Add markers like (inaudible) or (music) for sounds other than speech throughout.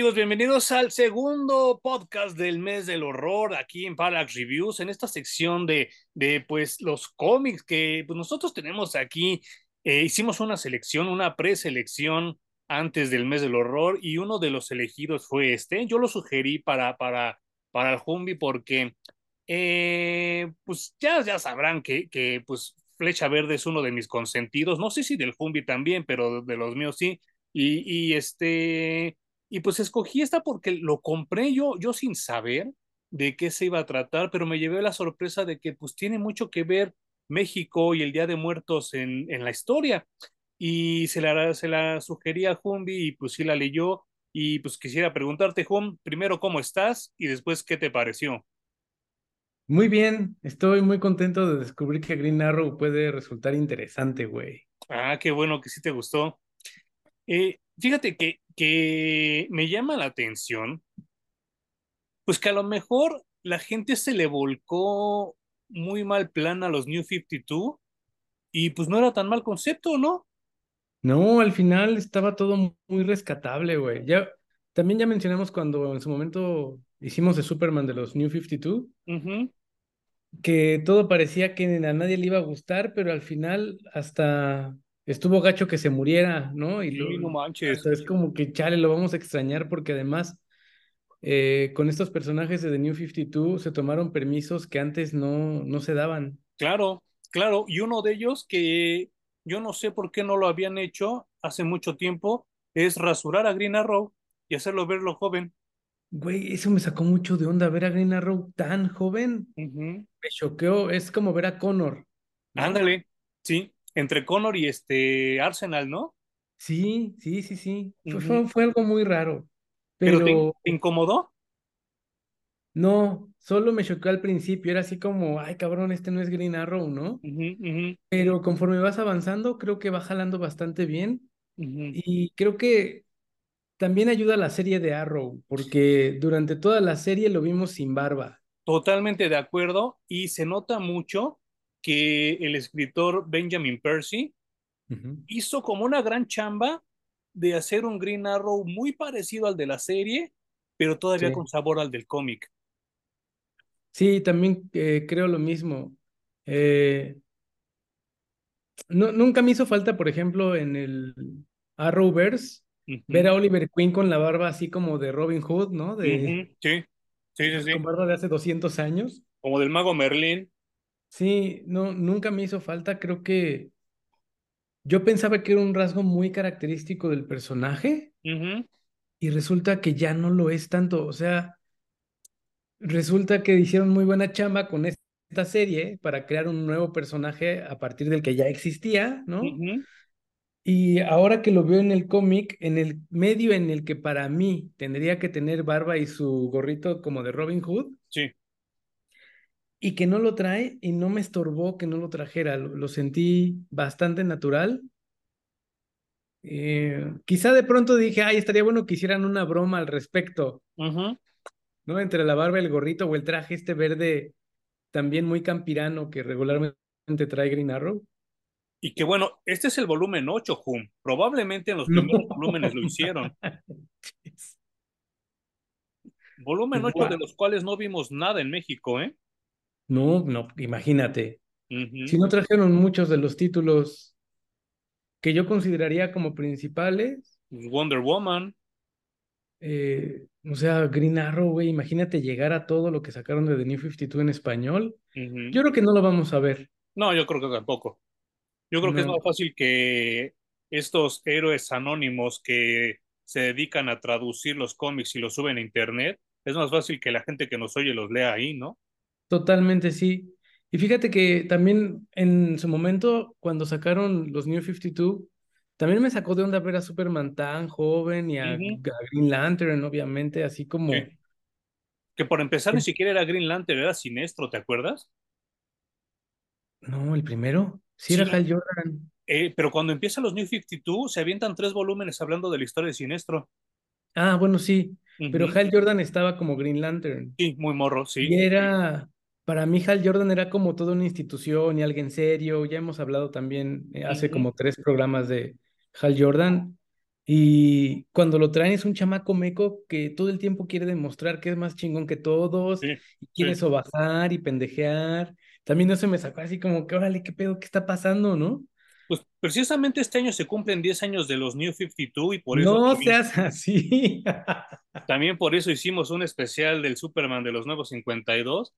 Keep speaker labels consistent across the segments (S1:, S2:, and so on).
S1: Amigos, bienvenidos al segundo podcast del mes del horror aquí en Parallax Reviews, en esta sección de, de pues los cómics que pues, nosotros tenemos aquí. Eh, hicimos una selección, una preselección antes del mes del horror y uno de los elegidos fue este. Yo lo sugerí para, para, para el Humbi porque eh, pues ya, ya sabrán que, que pues Flecha Verde es uno de mis consentidos. No sé si del Humbi también, pero de los míos sí. Y, y este y pues escogí esta porque lo compré yo, yo sin saber de qué se iba a tratar, pero me llevé la sorpresa de que pues tiene mucho que ver México y el Día de Muertos en, en la historia. Y se la, se la sugerí a Jumbi y pues sí la leyó. Y pues quisiera preguntarte, Jum, primero cómo estás y después qué te pareció.
S2: Muy bien, estoy muy contento de descubrir que Green Arrow puede resultar interesante, güey.
S1: Ah, qué bueno que sí te gustó. Eh, fíjate que, que me llama la atención, pues que a lo mejor la gente se le volcó muy mal plan a los New 52 y pues no era tan mal concepto, ¿no?
S2: No, al final estaba todo muy rescatable, güey. Ya, también ya mencionamos cuando en su momento hicimos de Superman de los New 52, que todo parecía que a nadie le iba a gustar, pero al final hasta estuvo gacho que se muriera, ¿no? Y
S1: sí, no manches.
S2: Es como que chale, lo vamos a extrañar porque además eh, con estos personajes de The New 52 se tomaron permisos que antes no, no se daban.
S1: Claro, claro, y uno de ellos que yo no sé por qué no lo habían hecho hace mucho tiempo es rasurar a Green Arrow y hacerlo verlo joven.
S2: Güey, eso me sacó mucho de onda ver a Green Arrow tan joven. Me choqueó, es como ver a Connor.
S1: Ándale, sí entre Connor y este Arsenal, ¿no?
S2: Sí, sí, sí, sí. fue, fue, algo muy raro. Pero,
S1: te, incomodó?
S2: No, solo me chocó al principio. Era así como, ay, cabrón, este no es Green Arrow, ¿no? Pero conforme vas avanzando, creo que va jalando bastante bien. Y creo que también ayuda a la serie de Arrow, porque durante toda la serie lo vimos sin barba.
S1: Totalmente de acuerdo. Y se nota mucho que el escritor Benjamin Percy hizo como una gran chamba de hacer un Green Arrow muy parecido al de la serie, pero todavía con sabor al del cómic.
S2: Sí, también eh, creo lo mismo. Eh, no, nunca me hizo falta, por ejemplo, en el Arrowverse, ver a Oliver Queen con la barba así como de Robin Hood, ¿no? De,
S1: Sí, sí, sí,
S2: Con barba de hace 200 años.
S1: Como del mago Merlín.
S2: Sí, no, nunca me hizo falta. Creo que yo pensaba que era un rasgo muy característico del personaje y resulta que ya no lo es tanto. O sea, resulta que hicieron muy buena chamba con esta serie para crear un nuevo personaje a partir del que ya existía, ¿no? Y ahora que lo veo en el cómic, en el medio en el que para mí tendría que tener barba y su gorrito como de Robin Hood.
S1: Sí
S2: y que no lo trae y no me estorbó que no lo trajera, lo, sentí bastante natural. Eh, quizá de pronto dije, ay, estaría bueno que hicieran una broma al respecto, ¿no? Entre la barba, el gorrito o el traje este verde también muy campirano que regularmente trae Green Arrow.
S1: Y que bueno, este es el volumen 8, Hum. Probablemente en los (laughs) primeros volúmenes lo hicieron. (laughs) volumen 8 de los cuales no vimos nada en México, ¿eh?
S2: No, no, imagínate. Si no trajeron muchos de los títulos que yo consideraría como principales.
S1: Pues Wonder Woman.
S2: Eh, o sea, Green Arrow, güey, imagínate llegar a todo lo que sacaron de The New 52 en español. Yo creo que no lo vamos a ver.
S1: No, yo creo que tampoco. Yo creo que es más fácil que estos héroes anónimos que se dedican a traducir los cómics y los suben a internet, es más fácil que la gente que nos oye los lea ahí, ¿no?
S2: Totalmente, sí. Y fíjate que también en su momento, cuando sacaron los New 52, también me sacó de onda ver a Superman tan joven y a, Green Lantern, obviamente, así como...
S1: Que por empezar ni siquiera era Green Lantern, era Sinestro, ¿te acuerdas?
S2: No, el primero. Sí, era Hal Jordan.
S1: Eh, pero cuando empiezan los New 52, se avientan tres volúmenes hablando de la historia de Sinestro.
S2: Ah, bueno, sí. Pero Hal Jordan estaba como Green Lantern.
S1: Sí, muy morro, sí.
S2: Y era para mí Hal Jordan era como toda una institución y alguien serio. Ya hemos hablado también eh, hace como tres programas de Hal Jordan. Y cuando lo traen es un chamaco meco que todo el tiempo quiere demostrar que es más chingón que todos, y quiere sobajar y pendejear. También no se me sacó así como que, órale, qué pedo, qué está pasando, ¿no?
S1: Pues precisamente este año se cumplen 10 años de los New 52 y por eso...
S2: No seas así. (laughs)
S1: también por eso hicimos un especial del Superman de los nuevos 52.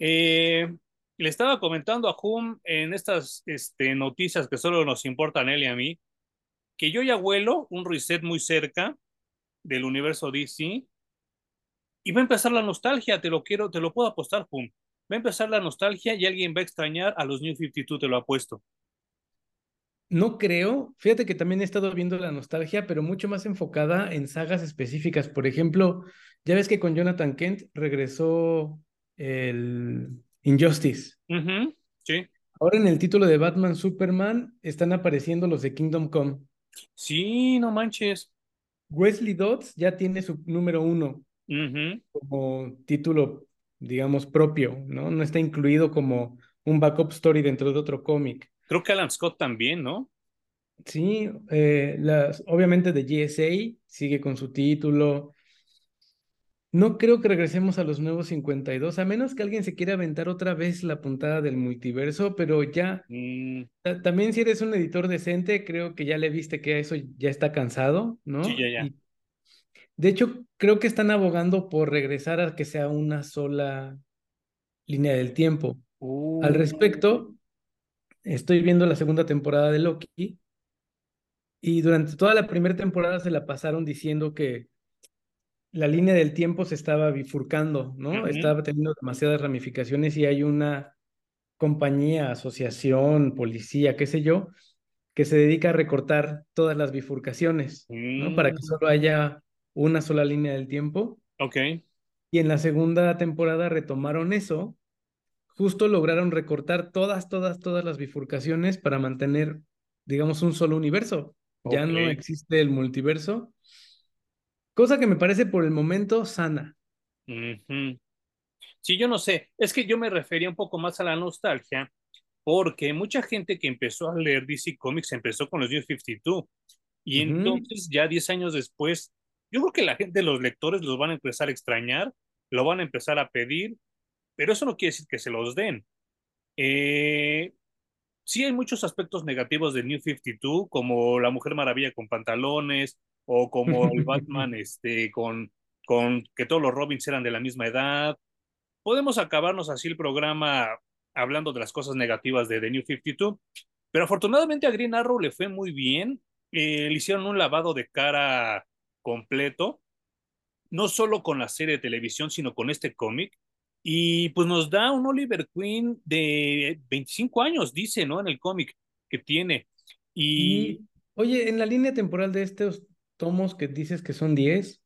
S1: Eh, le estaba comentando a Hum en estas este, noticias que solo nos importan él y a mí, que yo ya vuelo un reset muy cerca del universo DC y va a empezar la nostalgia, te lo quiero, te lo puedo apostar, Hum. Va a empezar la nostalgia y alguien va a extrañar a los New 52, te lo apuesto.
S2: No creo. Fíjate que también he estado viendo la nostalgia, pero mucho más enfocada en sagas específicas. Por ejemplo, ya ves que con Jonathan Kent regresó el Injustice.
S1: Sí.
S2: Ahora en el título de Batman Superman están apareciendo los de Kingdom Come.
S1: Sí, no manches.
S2: Wesley Dodds ya tiene su número uno como título, digamos, propio, ¿no? No está incluido como un backup story dentro de otro cómic.
S1: Creo que Alan Scott también, ¿no?
S2: Sí, eh, las, obviamente de GSA sigue con su título. No creo que regresemos a los nuevos 52, a menos que alguien se quiera aventar otra vez la puntada del multiverso, pero ya, mm. también si eres un editor decente, creo que ya le viste que eso ya está cansado, ¿no?
S1: Sí, ya, ya.
S2: de hecho, creo que están abogando por regresar a que sea una sola línea del tiempo. Al respecto, estoy viendo la segunda temporada de Loki y durante toda la primera temporada se la pasaron diciendo que la línea del tiempo se estaba bifurcando, ¿no? Estaba teniendo demasiadas ramificaciones y hay una compañía, asociación, policía, qué sé yo, que se dedica a recortar todas las bifurcaciones, ¿no? Para que mm. solo haya una sola línea del tiempo.
S1: Ok.
S2: Y en la segunda temporada retomaron eso, justo lograron recortar todas, todas, todas las bifurcaciones para mantener, digamos, un solo universo. Ya no existe el multiverso Cosa que me parece por el momento sana.
S1: Sí, yo no sé. Es que yo me refería un poco más a la nostalgia, porque mucha gente que empezó a leer DC Comics empezó con los New 52. Y entonces, ya 10 años después, yo creo que la gente, los lectores, los van a empezar a extrañar, lo van a empezar a pedir, pero eso no quiere decir que se los den. Eh, sí hay muchos aspectos negativos de New 52, como la Mujer Maravilla con pantalones, o como el (laughs) Batman este, con, con que todos los Robins eran de la misma edad. Podemos acabarnos así el programa hablando de las cosas negativas de The New 52, pero afortunadamente a Green Arrow le fue muy bien. Eh, le hicieron un lavado de cara completo, no solo con la serie de televisión, sino con este cómic. Y pues nos da un Oliver Queen de 25 años, dice, ¿no? En el cómic que tiene. Y...
S2: Oye, en la línea temporal de estos tomos que dices que son 10,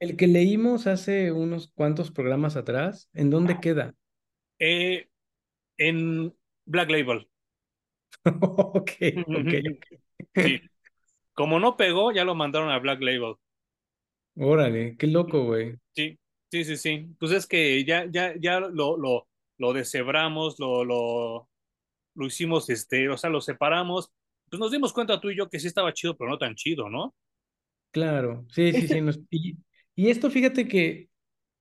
S2: el que leímos hace unos cuantos programas atrás, ¿en dónde queda?
S1: Eh, en Black Label. (laughs)
S2: ok,
S1: ok. (laughs) Como no pegó, ya lo mandaron a Black Label.
S2: Órale, qué loco, güey.
S1: Sí, sí, sí, sí. Pues es que ya, ya, ya lo, lo, lo deshebramos, lo, lo, lo hicimos, este, o sea, lo separamos. Pues nos dimos cuenta tú y yo que sí estaba chido, pero no tan chido, ¿no?
S2: Claro, sí, sí, sí. (laughs) y, esto, fíjate que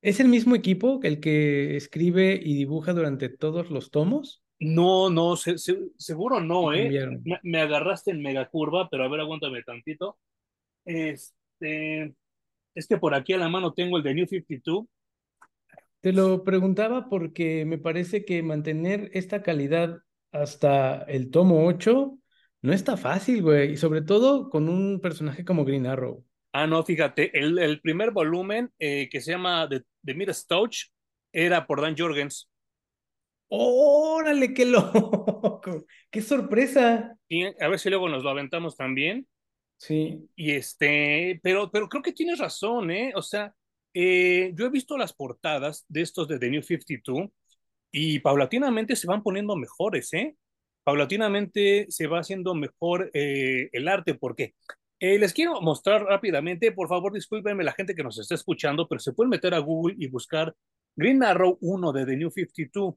S2: es el mismo equipo el que escribe y dibuja durante todos los tomos.
S1: No, no, seguro no, ¿eh? Me, agarraste en mega curva, pero a ver, aguántame tantito. Este, es que por aquí a la mano tengo el de New 52.
S2: Te lo preguntaba porque me parece que mantener esta calidad hasta el tomo 8 no está fácil, güey. Y sobre todo con un personaje como Green Arrow.
S1: Ah, no, fíjate, el, el primer volumen eh, que se llama The, The Stouch era por Dan Jorgens.
S2: ¡Órale, qué loco! (laughs) ¡Qué sorpresa!
S1: Y a ver si luego nos lo aventamos también.
S2: Sí.
S1: Y este, pero, pero creo que tienes razón, ¿eh? O sea, eh, yo he visto las portadas de estos de The New 52 y paulatinamente se van poniendo mejores, ¿eh? Paulatinamente se va haciendo mejor eh, el arte. porque eh, les quiero mostrar rápidamente, por favor, discúlpenme la gente que nos está escuchando, pero se pueden meter a Google y buscar Green Arrow 1 de The New 52.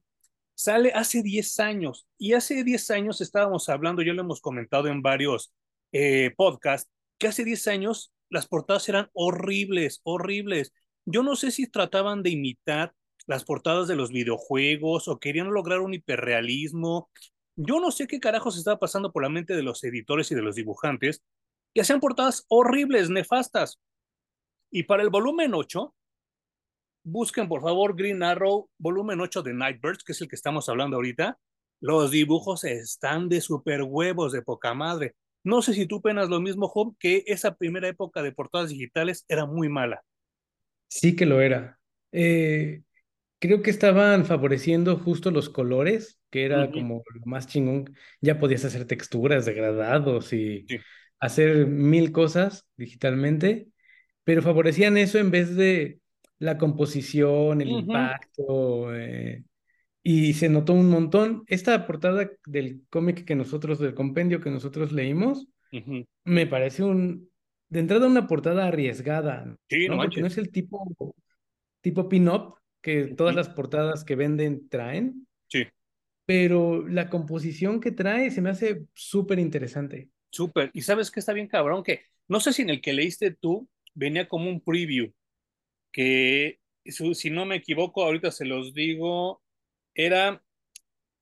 S1: Sale hace 10 años y hace 10 años estábamos hablando, ya lo hemos comentado en varios eh, podcasts, que hace 10 años las portadas eran horribles, horribles. Yo no sé si trataban de imitar las portadas de los videojuegos o querían lograr un hiperrealismo. Yo no sé qué carajos estaba pasando por la mente de los editores y de los dibujantes, que hacían portadas horribles, nefastas. Y para el volumen 8, busquen por favor Green Arrow, volumen 8 de Nightbirds, que es el que estamos hablando ahorita. Los dibujos están de super huevos, de poca madre. No sé si tú penas lo mismo, Job, que esa primera época de portadas digitales era muy mala.
S2: Sí que lo era. Eh, creo que estaban favoreciendo justo los colores, que era como lo más chingón. Ya podías hacer texturas, degradados y hacer mil cosas digitalmente, pero favorecían eso en vez de la composición, el impacto, eh, y se notó un montón. Esta portada del cómic que nosotros, del compendio que nosotros leímos, me parece un, de entrada una portada arriesgada,
S1: sí,
S2: ¿no? Porque no es el tipo, tipo pin-up que todas las portadas que venden traen.
S1: Sí.
S2: Pero la composición que trae se me hace súper interesante.
S1: Súper. Y sabes que está bien cabrón, que no sé si en el que leíste tú venía como un preview, que si no me equivoco, ahorita se los digo, era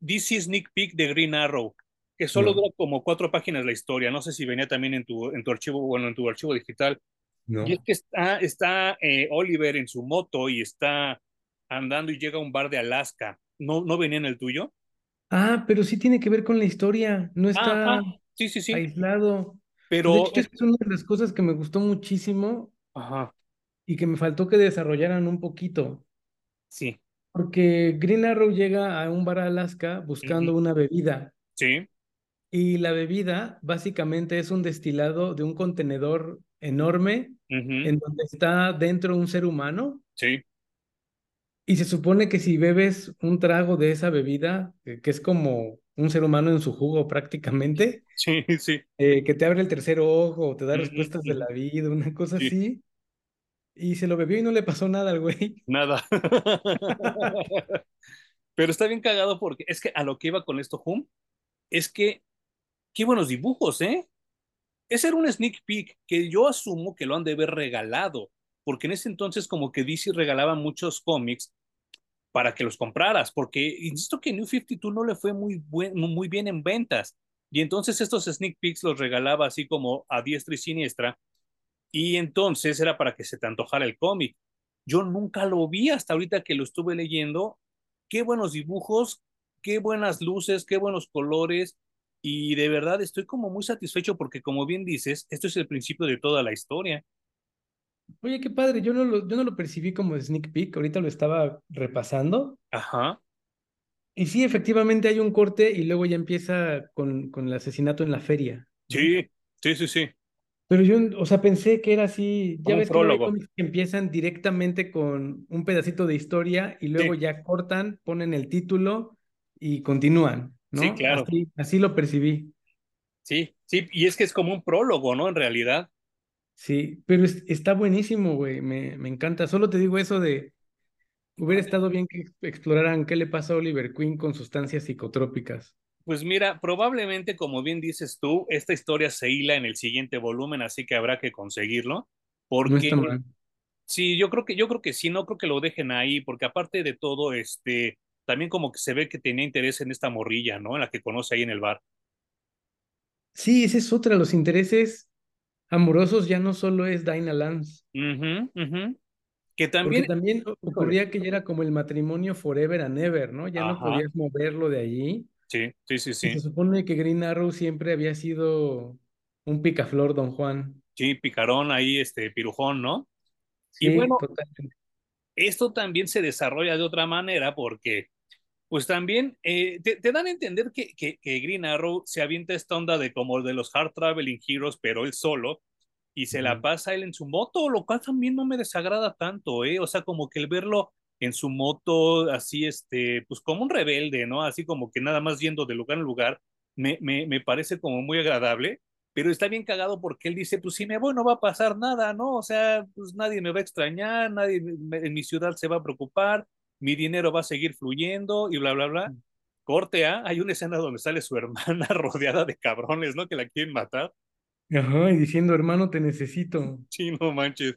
S1: DC Sneak Peek de Green Arrow, que solo dura como cuatro páginas la historia. No sé si venía también en tu, en tu archivo, bueno, en tu archivo digital.
S2: No.
S1: Y es que está, está eh, Oliver en su moto y está andando y llega a un bar de Alaska. ¿No, ¿No venía en el tuyo?
S2: Ah, pero sí tiene que ver con la historia. No está
S1: sí, sí, sí.
S2: aislado.
S1: Pero
S2: de hecho, es una de las cosas que me gustó muchísimo
S1: Ajá.
S2: y que me faltó que desarrollaran un poquito.
S1: Sí.
S2: Porque Green Arrow llega a un bar a Alaska buscando una bebida.
S1: Sí.
S2: Y la bebida básicamente es un destilado de un contenedor enorme en donde está dentro un ser humano.
S1: Sí.
S2: Y se supone que si bebes un trago de esa bebida, que es como un ser humano en su jugo prácticamente, (laughs)
S1: sí, sí.
S2: Eh, que te abre el tercer ojo, te da respuestas de la vida, una cosa así, y se lo bebió y no le pasó nada al güey. (laughs)
S1: Nada. (laughs) Pero está bien cagado porque es que a lo que iba con esto, Hum, es que qué buenos dibujos, ¿eh? Ese era un sneak peek que yo asumo que lo han de haber regalado, porque en ese entonces como que DC regalaba muchos cómics para que los compraras, porque insisto que New 52 no le fue muy, muy bien en ventas, y entonces estos sneak peeks los regalaba así como a diestra y siniestra, y entonces era para que se te antojara el cómic. Yo nunca lo vi hasta ahorita que lo estuve leyendo. Qué buenos dibujos, qué buenas luces, qué buenos colores. Y de verdad estoy como muy satisfecho porque como bien dices, esto es el principio de toda la historia.
S2: Oye, qué padre, yo no lo, yo no lo percibí como sneak peek, ahorita lo estaba repasando.
S1: Ajá.
S2: Y sí, efectivamente hay un corte y luego ya empieza con, con el asesinato en la feria.
S1: Sí, sí, sí, sí.
S2: Pero yo, o sea, pensé que era así. Ya ves que que empiezan directamente con un pedacito de historia y luego ya cortan, ponen el título y continúan, ¿no?
S1: Sí, claro.
S2: Así, lo percibí.
S1: Sí, sí, y es que es como un prólogo, ¿no? En realidad.
S2: Sí, pero está buenísimo, güey, me, me encanta. Solo te digo eso de, hubiera estado bien que exploraran qué le pasa a Oliver Queen con sustancias psicotrópicas.
S1: Pues mira, probablemente, como bien dices tú, esta historia se hila en el siguiente volumen, así que habrá que conseguirlo. Porque sí, yo creo que, yo creo que sí, no creo que lo dejen ahí, porque aparte de todo, este, también como que se ve que tenía interés en esta morrilla, ¿no? En la que conoce ahí en el bar.
S2: Sí, esa es otra, los intereses amorosos ya no solo es Dinah Lance.
S1: Que también.
S2: Porque también ocurría que ya era como el matrimonio forever and ever, ¿no? Ya no podías moverlo de allí.
S1: Sí, sí, sí, sí.
S2: se supone que Green Arrow siempre había sido un picaflor, don Juan.
S1: Sí, picarón ahí, este, pirujón, ¿no? Sí, y bueno, esto también se desarrolla de otra manera porque, pues también eh, te, dan a entender que, que, Green Arrow se avienta esta onda de como de los Hard Traveling Heroes, pero él solo, y se la pasa él en su moto, lo cual también no me desagrada tanto, ¿eh? O sea, como que el verlo en su moto, así, este, pues como un rebelde, ¿no? Así como que nada más yendo de lugar en lugar, me, me, me parece como muy agradable, pero está bien cagado porque él dice, pues si me voy no va a pasar nada, ¿no? O sea, pues nadie me va a extrañar, nadie en mi ciudad se va a preocupar, mi dinero va a seguir fluyendo y bla, bla, bla. Corte A, hay una escena donde sale su (laughs) hermana rodeada de cabrones, ¿no? Que la quieren matar.
S2: Ajá, y diciendo, hermano, te necesito.
S1: Sí, no manches.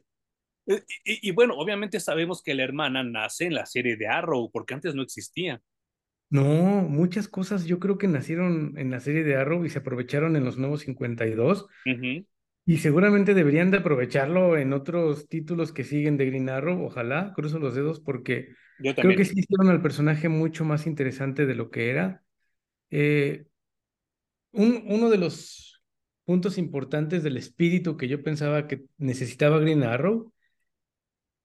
S1: Eh, y, y, bueno, obviamente sabemos que la hermana nace en la serie de Arrow, porque antes no existía.
S2: No, muchas cosas yo creo que nacieron en la serie de Arrow y se aprovecharon en los nuevos 52. Y seguramente deberían de aprovecharlo en otros títulos que siguen de Green Arrow. Ojalá, cruzo los dedos porque creo que sí hicieron al personaje mucho más interesante de lo que era. Eh, un, uno de los puntos importantes del espíritu que yo pensaba que necesitaba Green Arrow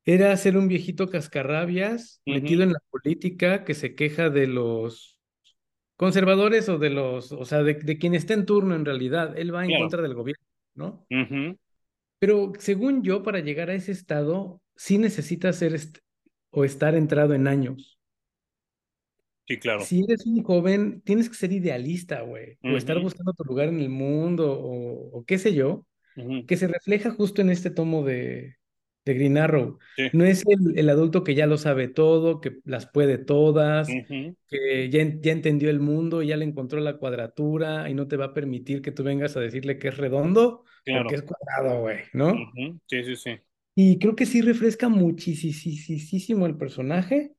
S2: era ser un viejito cascarrabias metido en la política que se queja de los conservadores o de los, o sea, de, quien está en turno en realidad. Él va en contra del gobierno, ¿no? Pero según yo, para llegar a ese estado, sí necesitas ser o estar entrado en años.
S1: Sí, claro.
S2: Si eres un joven, tienes que ser idealista, güey, o estar buscando tu lugar en el mundo, o, qué sé yo, que se refleja justo en este tomo de, de Green Arrow. No es el, adulto que ya lo sabe todo, que las puede todas, que ya, ya, entendió el mundo, ya le encontró la cuadratura y no te va a permitir que tú vengas a decirle que es redondo porque es cuadrado, güey, ¿no?
S1: Sí, sí, sí.
S2: Y creo que sí refresca muchísimo el personaje.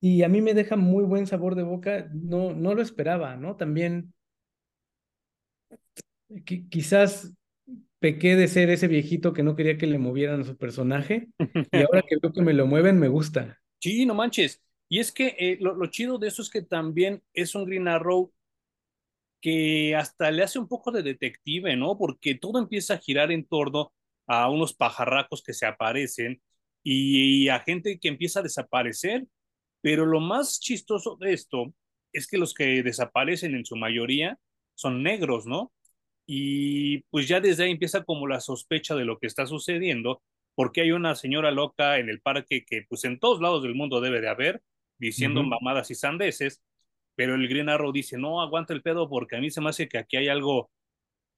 S2: Y a mí me deja muy buen sabor de boca. No, no lo esperaba, ¿no? También quizás pequé de ser ese viejito que no quería que le movieran a su personaje (laughs) y ahora que veo que me lo mueven me gusta.
S1: Sí, no manches. Y es que eh, lo, lo, chido de eso es que también es un Green Arrow que hasta le hace un poco de detective, ¿no? Porque todo empieza a girar en torno a unos pajarracos que se aparecen y, y a gente que empieza a desaparecer. Pero lo más chistoso de esto es que los que desaparecen en su mayoría son negros, ¿no? y pues ya desde ahí empieza como la sospecha de lo que está sucediendo, porque hay una señora loca en el parque que pues en todos lados del mundo debe de haber, diciendo mamadas y sandeces, pero el Green Arrow dice, no, aguanta el pedo porque a mí se me hace que aquí hay algo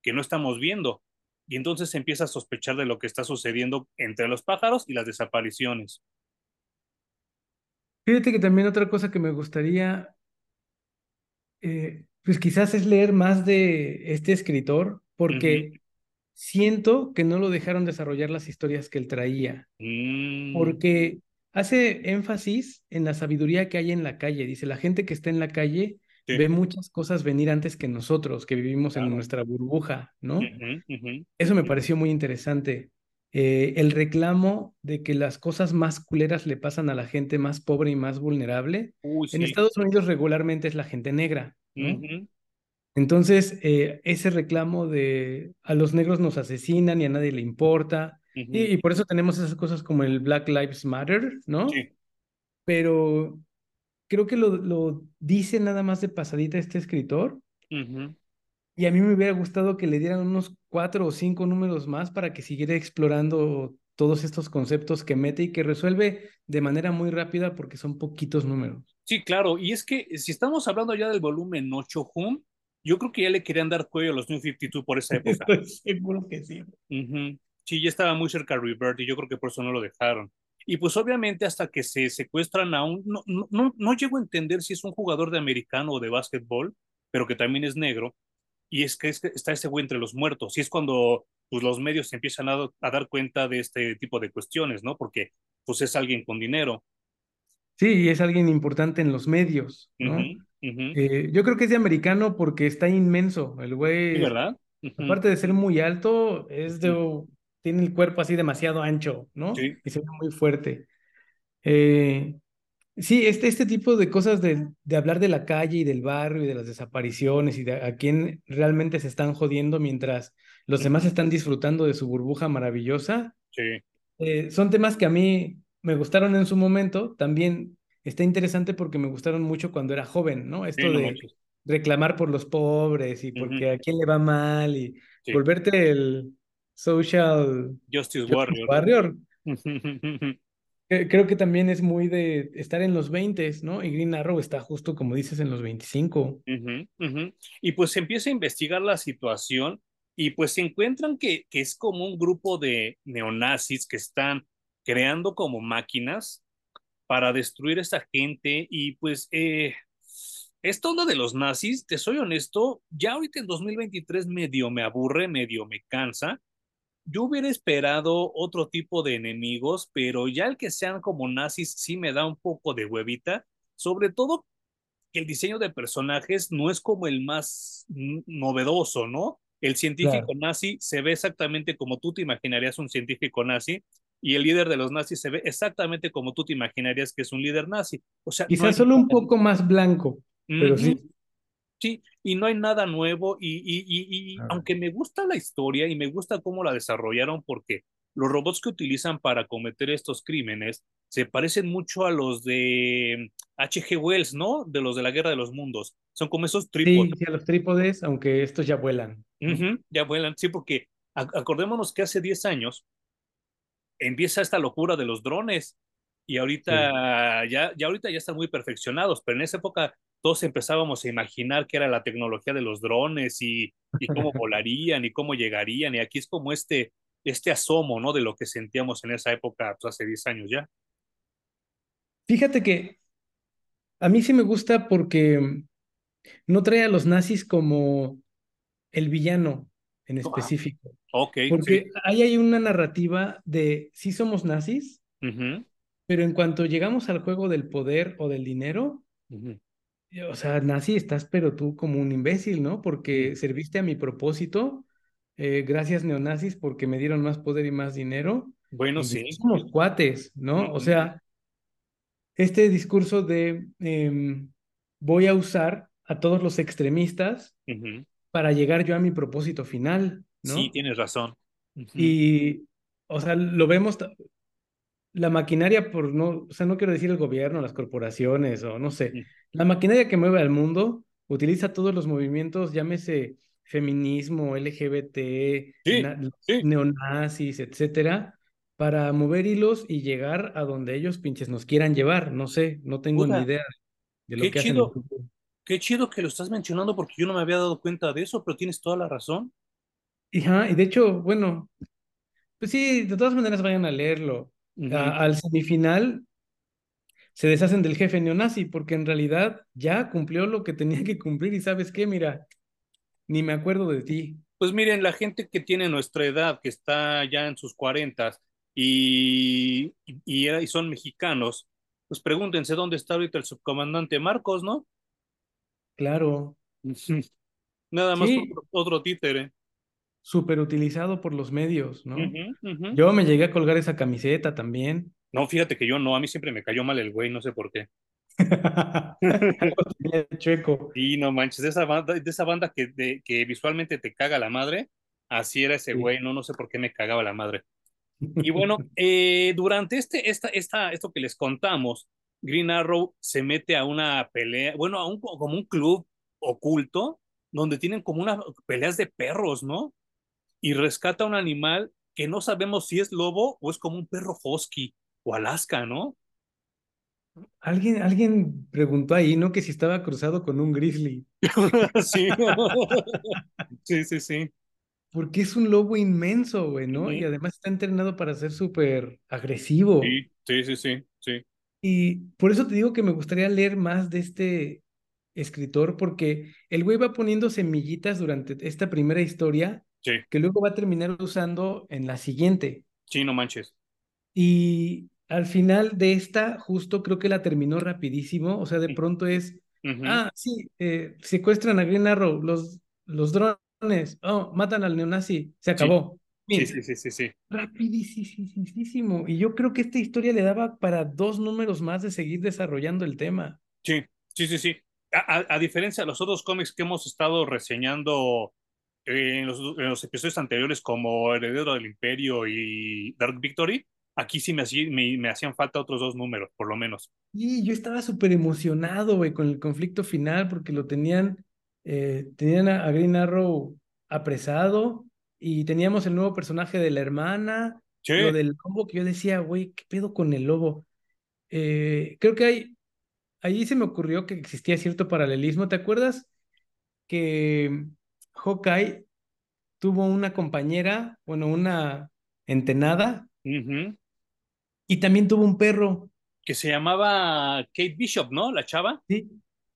S1: que no estamos viendo. Y entonces se empieza a sospechar de lo que está sucediendo entre los pájaros y las desapariciones.
S2: Fíjate que también otra cosa que me gustaría eh, pues quizás es leer más de este escritor, porque siento que no lo dejaron desarrollar las historias que él traía,
S1: mm.
S2: porque hace énfasis en la sabiduría que hay en la calle. Dice, la gente que está en la calle ve muchas cosas venir antes que nosotros, que vivimos en nuestra burbuja, ¿no? Eso me pareció muy interesante. Eh, el reclamo de que las cosas más culeras le pasan a la gente más pobre y más vulnerable. en Estados Unidos regularmente es la gente negra. Entonces, eh, ese reclamo de a los negros nos asesinan y a nadie le importa, y, por eso tenemos esas cosas como el Black Lives Matter, ¿no? Pero creo que lo, lo, dice nada más de pasadita este escritor. Y a mí me hubiera gustado que le dieran unos cuatro o cinco números más para que siguiera explorando todos estos conceptos que mete y que resuelve de manera muy rápida porque son poquitos números.
S1: Sí, claro, y es que si estamos hablando ya del volumen 8 Hum, yo creo que ya le querían dar cuello a los New 52 por esa época. (laughs)
S2: seguro que sí.
S1: Sí, ya estaba muy cerca Revert y yo creo que por eso no lo dejaron. Y pues obviamente hasta que se secuestran a un... No, no, no, llego a entender si es un jugador de americano o de básquetbol, pero que también es negro. Y es que, está ese güey entre los muertos. Y es cuando pues, los medios se empiezan a, a dar cuenta de este tipo de cuestiones, ¿no? Porque pues es alguien con dinero.
S2: Sí, es alguien importante en los medios, ¿no? Eh, yo creo que es de americano porque está inmenso. El güey,
S1: ¿verdad?
S2: aparte de ser muy alto, es de, tiene el cuerpo así demasiado ancho, ¿no?
S1: Sí.
S2: Y se ve muy fuerte. Eh, sí, este, este tipo de cosas de, de, hablar de la calle y del barrio y de las desapariciones y de a quién realmente se están jodiendo mientras los demás están disfrutando de su burbuja maravillosa.
S1: Sí.
S2: Eh, son temas que a mí me gustaron en su momento, también está interesante porque me gustaron mucho cuando era joven, ¿no? Esto de reclamar por los pobres y porque a quién le va mal y volverte el social
S1: justice, warrior. (laughs)
S2: Creo que también es muy de estar en los 20, ¿no? Y Green Arrow está justo como dices en los 25.
S1: Y pues se empieza a investigar la situación y pues se encuentran que, que es como un grupo de neonazis que están creando como máquinas para destruir a esta gente y pues eh, Esto onda de los nazis, te soy honesto, ya ahorita en 2023 medio me aburre, medio me cansa. Yo hubiera esperado otro tipo de enemigos, pero ya el que sean como nazis sí me da un poco de huevita, sobre todo que el diseño de personajes no es como el más novedoso, ¿no? El científico nazi se ve exactamente como tú te imaginarías un científico nazi, y el líder de los nazis se ve exactamente como tú te imaginarías que es un líder nazi. O sea,
S2: quizás solo un poco más blanco, pero sí.
S1: Sí, y no hay nada nuevo y, y, y, y aunque me gusta la historia y me gusta cómo la desarrollaron porque los robots que utilizan para cometer estos crímenes se parecen mucho a los de H.G. Wells, ¿no? De los de la Guerra de los Mundos. Son como esos
S2: trípodes. Sí, sí, a los trípodes, aunque estos ya vuelan.
S1: ya vuelan, sí, porque acordémonos que hace 10 años empieza esta locura de los drones y ahorita ya, ya ahorita ya están muy perfeccionados, pero en esa época todos empezábamos a imaginar qué era la tecnología de los drones y, y cómo (laughs) volarían y cómo llegarían y aquí es como este este asomo, ¿no? De lo que sentíamos en esa época, pues hace 10 años ya.
S2: Fíjate que a mí sí me gusta porque no trae a los nazis como el villano en específico.
S1: ok.
S2: Porque ahí hay una narrativa de sí somos nazis, pero en cuanto llegamos al juego del poder o del dinero, o sea, nazi estás, pero tú como un imbécil, ¿no? Porque serviste a mi propósito. Eh, gracias neonazis porque me dieron más poder y más dinero.
S1: Bueno, sí.
S2: Somos cuates, ¿no? O sea, este discurso de em, voy a usar a todos los extremistas para llegar yo a mi propósito final, ¿no?
S1: Sí, tienes razón.
S2: Y, o sea, lo vemos, la maquinaria por no, o sea, no quiero decir el gobierno, las corporaciones o no sé, la maquinaria que mueve al mundo utiliza todos los movimientos, llámese feminismo, LGBT, neonazis, etcétera, para mover hilos y llegar a donde ellos pinches nos quieran llevar. No sé, no tengo ni idea de lo que
S1: chido, Qué chido que lo estás mencionando porque yo no me había dado cuenta de eso, pero tienes toda la razón.
S2: y de hecho, bueno, pues sí, de todas maneras vayan a leerlo. Al semifinal se deshacen del jefe neonazi porque en realidad ya cumplió lo que tenía que cumplir y sabes qué, mira, ni me acuerdo de ti.
S1: Pues miren, la gente que tiene nuestra edad, que está ya en sus cuarentas y, y, son mexicanos, pues pregúntense dónde está ahorita el subcomandante Marcos, ¿no?
S2: Claro. (laughs)
S1: Nada más otro, títere.
S2: Súper utilizado por los medios, ¿no? Yo me llegué a colgar esa camiseta también.
S1: No, fíjate que yo no, a mí siempre me cayó mal el güey, no sé por qué. (laughs)
S2: Chueco.
S1: Y no manches, de esa banda, de esa banda que, de, que visualmente te caga la madre, así era ese güey, no, no sé por qué me cagaba la madre. Y (laughs) bueno, eh, durante este, esta, esta, esto que les contamos, Green Arrow se mete a una pelea, bueno, a un, como un club oculto, donde tienen como unas peleas de perros, ¿no? Y rescata un animal que no sabemos si es lobo o es como un perro husky o Alaska, ¿no?
S2: Alguien, alguien preguntó ahí, ¿no? Que si estaba cruzado con un grizzly. (laughs)
S1: sí. (laughs) sí, sí, sí.
S2: Porque es un lobo inmenso, güey, ¿no? Y además está entrenado para ser súper agresivo.
S1: Sí, sí, sí, sí, sí.
S2: Y por eso te digo que me gustaría leer más de este escritor, porque el güey va poniendo semillitas durante esta primera historia que luego va a terminar usando en la siguiente.
S1: Sí, no manches.
S2: Y al final de esta, justo creo que la terminó rapidísimo, o sea, de pronto es, ah, sí, eh, secuestran a Green Arrow, los, los drones, oh, matan al neonazi, se acabó.
S1: Sí, sí, sí, sí, sí.
S2: Rapidísimo. Y yo creo que esta historia le daba para dos números más de seguir desarrollando el tema.
S1: Sí, sí, sí, sí. A, diferencia de los otros cómics que hemos estado reseñando en, los, en, los, episodios anteriores, como Heredero del Imperio y Dark Victory, aquí sí me, me, hacían falta otros dos números, por lo menos.
S2: Y yo estaba súper emocionado, güey, con el conflicto final, porque lo tenían, eh, tenían a, Green Arrow apresado y teníamos el nuevo personaje de la hermana, lo del lobo, que yo decía, güey, ¿qué pedo con el lobo? Eh, creo que hay, ahí se me ocurrió que existía cierto paralelismo, ¿te acuerdas? Que Hawkeye tuvo una compañera, bueno, una entenada, y también tuvo un perro.
S1: Que se llamaba Kate Bishop, ¿no? La chava.
S2: Sí.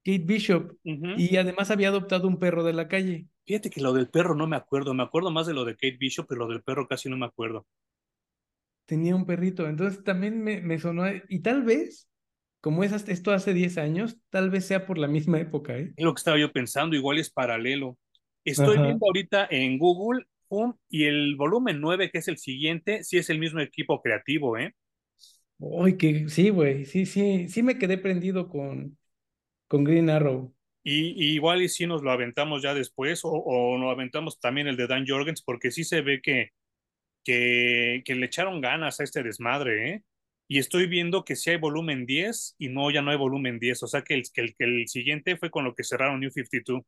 S2: Kate Bishop. Y además había adoptado un perro de la calle.
S1: Fíjate que lo del perro no me acuerdo, me acuerdo más de lo de Kate Bishop, pero lo del perro casi no me acuerdo.
S2: Tenía un perrito, entonces también me, me sonó, y tal vez, como es esto hace 10 años, tal vez sea por la misma época, ¿eh?
S1: Es lo que estaba yo pensando, igual es paralelo. Estoy viendo ahorita en Google, y el volumen 9, que es el siguiente, sí es el mismo equipo creativo, ¿eh?
S2: Uy, que sí, güey, sí, sí, sí me quedé prendido con, con Green Arrow.
S1: Y, igual y si nos lo aventamos ya después o, o nos aventamos también el de Dan Jorgens porque sí se ve que, que, que le echaron ganas a este desmadre, ¿eh? Y estoy viendo que sí hay volumen 10 y no, ya no hay volumen 10. O sea que el, que el, que el siguiente fue con lo que cerraron New 52.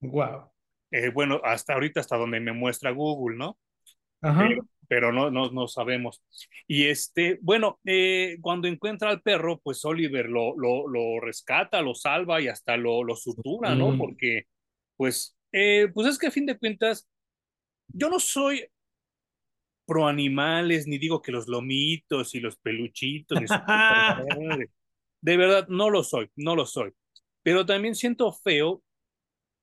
S2: Wow.
S1: Eh, bueno, hasta ahorita, hasta donde me muestra Google, ¿no? Ajá. Eh, pero no, no, no sabemos. Y este, bueno, eh, cuando encuentra al perro, pues Oliver lo, lo, lo rescata, lo salva y hasta lo, lo sutura, ¿no? Porque, pues, eh, pues es que a fin de cuentas, yo no soy pro animales, ni digo que los lomitos y los peluchitos, (laughs) de verdad, no lo soy, no lo soy. Pero también siento feo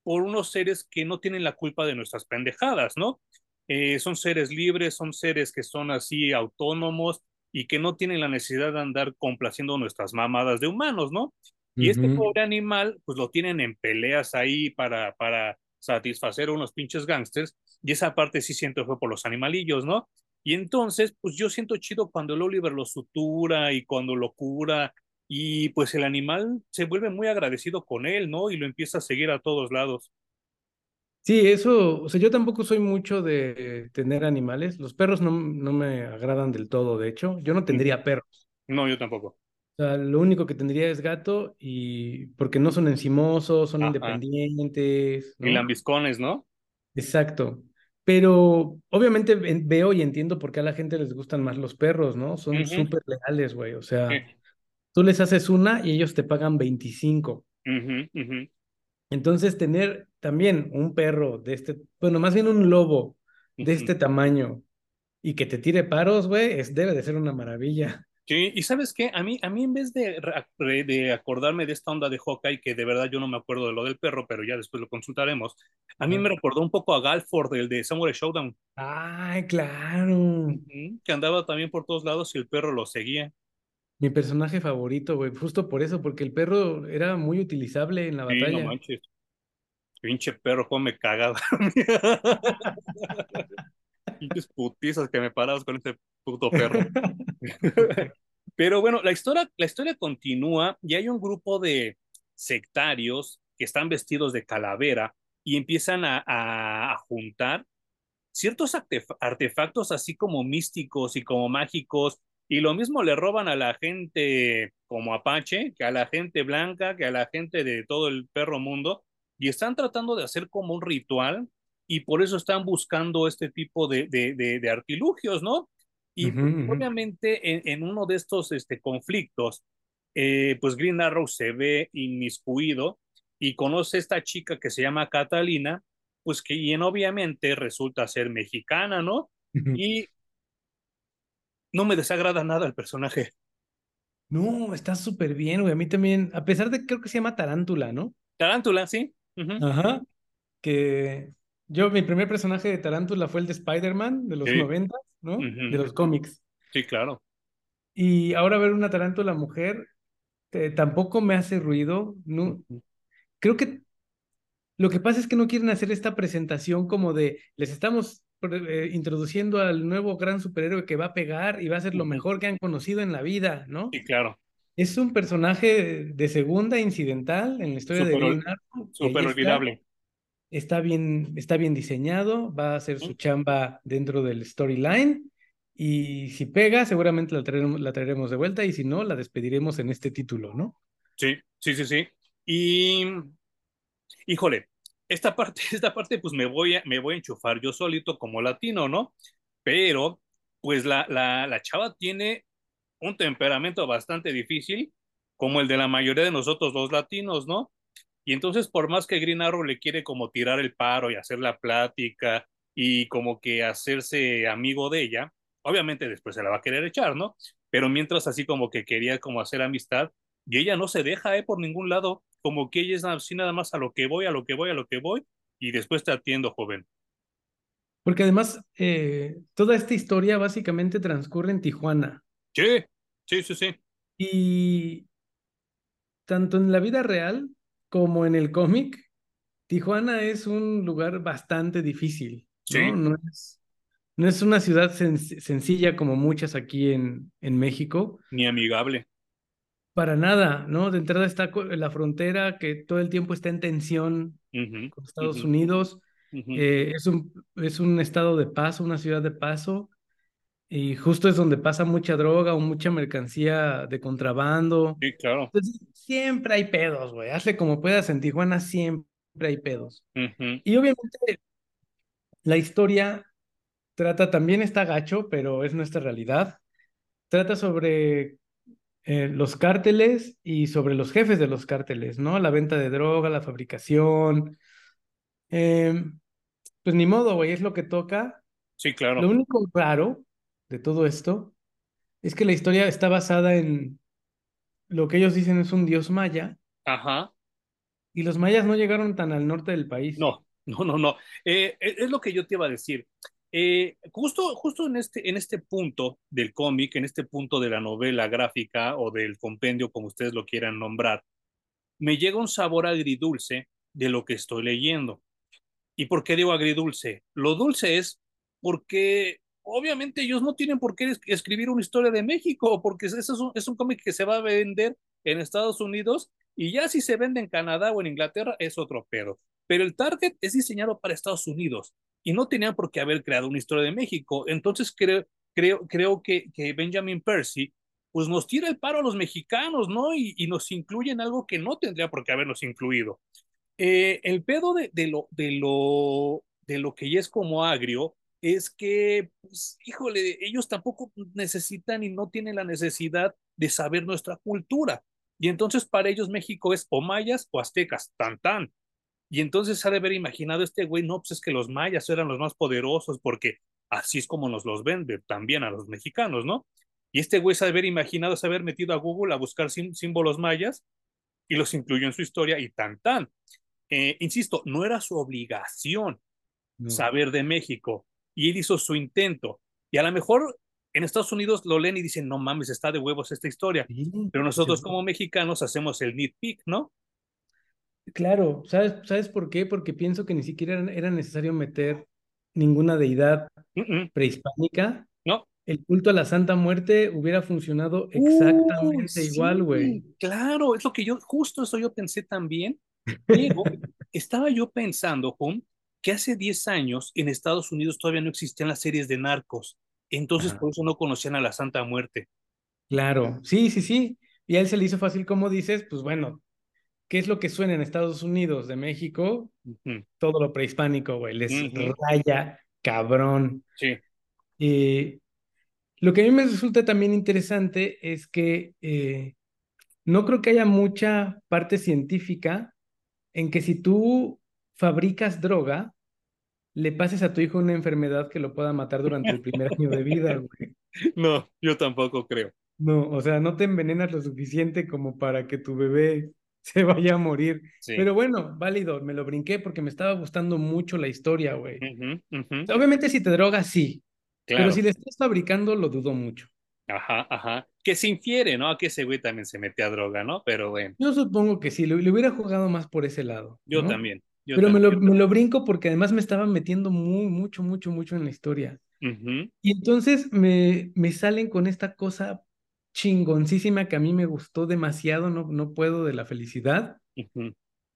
S1: por unos seres que no tienen la culpa de nuestras pendejadas, ¿no? Eh, son seres libres, son seres que son así autónomos y que no tienen la necesidad de andar complaciendo nuestras mamadas de humanos, ¿no? Y este pobre animal, pues lo tienen en peleas ahí para, para satisfacer a unos pinches gángsters, y esa parte sí siento fue por los animalillos, ¿no? Y entonces, pues yo siento chido cuando el Oliver lo sutura y cuando lo cura, y pues el animal se vuelve muy agradecido con él, ¿no? Y lo empieza a seguir a todos lados.
S2: Sí, eso, o sea, yo tampoco soy mucho de tener animales. Los perros no, no me agradan del todo, de hecho. Yo no tendría perros.
S1: No, yo tampoco.
S2: O sea, lo único que tendría es gato y porque no son encimosos, son independientes.
S1: ¿no? Y lambiscones, ¿no?
S2: Exacto. Pero obviamente veo y entiendo por qué a la gente les gustan más los perros, ¿no? Son súper leales, güey. O sea, tú les haces una y ellos te pagan 25. Entonces, tener también un perro de este, bueno, más bien un lobo de este tamaño y que te tire paros, güey, es, debe de ser una maravilla.
S1: Sí, y sabes qué, a mí, a mí en vez de, de acordarme de esta onda de Hawkeye, que de verdad yo no me acuerdo de lo del perro, pero ya después lo consultaremos, a mí me recordó un poco a Galford, el de Samurai Showdown.
S2: Ay, claro.
S1: que andaba también por todos lados y el perro lo seguía.
S2: Mi personaje favorito, güey, justo por eso, porque el perro era muy utilizable en la batalla. No manches.
S1: Pinche perro, cómo me cagaba. (laughs) Pinches putizas que me parabas con ese puto perro. (laughs) (laughs) Pero bueno, la historia, la historia continúa y hay un grupo de sectarios que están vestidos de calavera y empiezan a, a juntar ciertos artefactos así como místicos y como mágicos y lo mismo le roban a la gente como Apache, que a la gente blanca, que a la gente de todo el perro mundo, y están tratando de hacer como un ritual, y por eso están buscando este tipo de, de, de, artilugios, ¿no? Y obviamente en, uno de estos este, conflictos, eh, pues Green Arrow se ve inmiscuido y conoce a esta chica que se llama Catalina, pues que y obviamente resulta ser mexicana, ¿no? Y no me desagrada nada el personaje.
S2: No, está súper bien, güey. A mí también, a pesar de que creo que se llama Tarántula, ¿no?
S1: Tarántula, sí.
S2: Ajá. Que yo, mi primer personaje de Tarántula fue el de Spider-Man de los 90, ¿no? De los cómics.
S1: Sí, claro.
S2: Y ahora ver una tarántula mujer eh, tampoco me hace ruido. No, creo que lo que pasa es que no quieren hacer esta presentación como de les estamos eh, introduciendo al nuevo gran superhéroe que va a pegar y va a ser lo mejor que han conocido en la vida, ¿no?
S1: Sí, claro.
S2: Es un personaje de segunda incidental en la historia de Green
S1: Súper olvidable.
S2: Está, bien, está bien diseñado, va a hacer su chamba dentro del storyline. Y si pega, seguramente la traeremos, la traeremos de vuelta y si no, la despediremos en este título, ¿no?
S1: Sí, sí, sí, sí. Y, híjole, esta parte, (laughs) esta parte pues me voy a, me voy a enchufar yo solito como latino, ¿no? Pero pues la, la, la chava tiene un temperamento bastante difícil, como el de la mayoría de nosotros los latinos, ¿no? Y entonces por más que Green Arrow le quiere como tirar el paro y hacer la plática y como que hacerse amigo de ella, obviamente después se la va a querer echar, ¿no? Pero mientras así como que quería como hacer amistad, y ella no se deja eh, por ningún lado, como que ella es así nada más a lo que voy, a lo que voy, a lo que voy, y después te atiendo, joven.
S2: Porque además, eh, toda esta historia básicamente transcurre en Tijuana.
S1: Sí, sí, sí, sí.
S2: Y tanto en la vida real como en el cómic, Tijuana es un lugar bastante difícil. ¿no? No, es, no es una ciudad sencilla como muchas aquí en, en México.
S1: Ni amigable.
S2: Para nada, ¿no? De entrada está la frontera que todo el tiempo está en tensión con Estados Unidos. Eh, es, un, es un estado de paso, una ciudad de paso. Y justo es donde pasa mucha droga o mucha mercancía de contrabando.
S1: Sí, claro.
S2: Entonces, siempre hay pedos, güey. Hazle como puedas en Tijuana, siempre hay pedos. Y obviamente la historia trata, también está gacho, pero es nuestra realidad. Trata sobre eh, los cárteles y sobre los jefes de los cárteles, ¿no? La venta de droga, la fabricación. Em, pues ni modo, güey, es lo que toca.
S1: Sí, claro.
S2: Lo único raro de todo esto es que la historia está basada en lo que ellos dicen es un dios maya.
S1: Ajá.
S2: Y los mayas no llegaron tan al norte del país.
S1: No, no, no, no. Eh, e, es lo que yo te iba a decir. Eh, justo, justo en este, en este punto del cómic, en este punto de la novela gráfica o del compendio, como ustedes lo quieran nombrar, me llega un sabor agridulce de lo que estoy leyendo. ¿Y por qué digo agridulce? Lo dulce es porque obviamente ellos no tienen por qué escribir una historia de México, porque eso es un, es un cómic que se va a vender en Estados Unidos y ya si se vende en Canadá o en Inglaterra es otro pedo. Pero el target es diseñado para Estados Unidos y no tenían por qué haber creado una historia de México. Entonces creo, creo, creo que, que Benjamin Percy pues nos tira el paro a los mexicanos, ¿no? Y, y nos incluye algo que no tendría por qué habernos incluido. Eh, el pedo de, de, lo, de, lo, de lo que ya es como agrio es que, pues, híjole, ellos tampoco necesitan y no tienen la necesidad de saber nuestra cultura. Y entonces para ellos México es o mayas o aztecas, tan tan. Y entonces ha de haber imaginado este güey, no, pues es que los mayas eran los más poderosos porque así es como nos los vende también a los mexicanos, ¿no? Y este güey se ha de haber imaginado, se haber metido a Google a buscar símbolos mayas y los incluyó en su historia y tan tan. Eh, insisto, no era su obligación saber de México y él hizo su intento. Y a lo mejor en Estados Unidos lo leen y dicen, no mames, está de huevos esta historia. Pero nosotros como mexicanos hacemos el nitpick, ¿no?
S2: Claro, ¿sabes, ¿sabes por qué? Porque pienso que ni siquiera era necesario meter ninguna deidad prehispánica.
S1: No.
S2: El culto a la Santa Muerte hubiera funcionado exactamente igual, güey.
S1: Claro, es lo que yo, justo eso yo pensé también. (laughs) Pero estaba yo pensando, Juan, que hace 10 años en Estados Unidos todavía no existían las series de narcos. Entonces por eso no conocían a la Santa Muerte.
S2: Claro, sí, sí, sí. Y a él se le hizo fácil, como dices, pues bueno, ¿qué es lo que suena en Estados Unidos de México? Todo lo prehispánico, güey, les raya cabrón.
S1: Sí.
S2: Y lo que a mí me resulta también interesante es que eh, no creo que haya mucha parte científica en que si tú fabricas droga, le pases a tu hijo una enfermedad que lo pueda matar durante el primer año de vida, (laughs) güey.
S1: No, yo tampoco creo.
S2: No, o sea, no te envenenas lo suficiente como para que tu bebé se vaya a morir. Pero bueno, válido, me lo brinqué porque me estaba gustando mucho la historia, güey. Obviamente si te drogas, sí. Pero si le estás fabricando, lo dudo mucho.
S1: Ajá, ajá. Que se infiere, ¿no? A que ese güey también se mete a droga, ¿no? Pero bueno.
S2: Yo supongo que sí, le, hubiera jugado más por ese lado.
S1: Yo también.
S2: Pero me, lo, me lo, brinco porque además me estaba metiendo muy, mucho, mucho, mucho en la historia. Y entonces me, me salen con esta cosa chingoncísima que a mí me gustó demasiado, no, no puedo de la felicidad,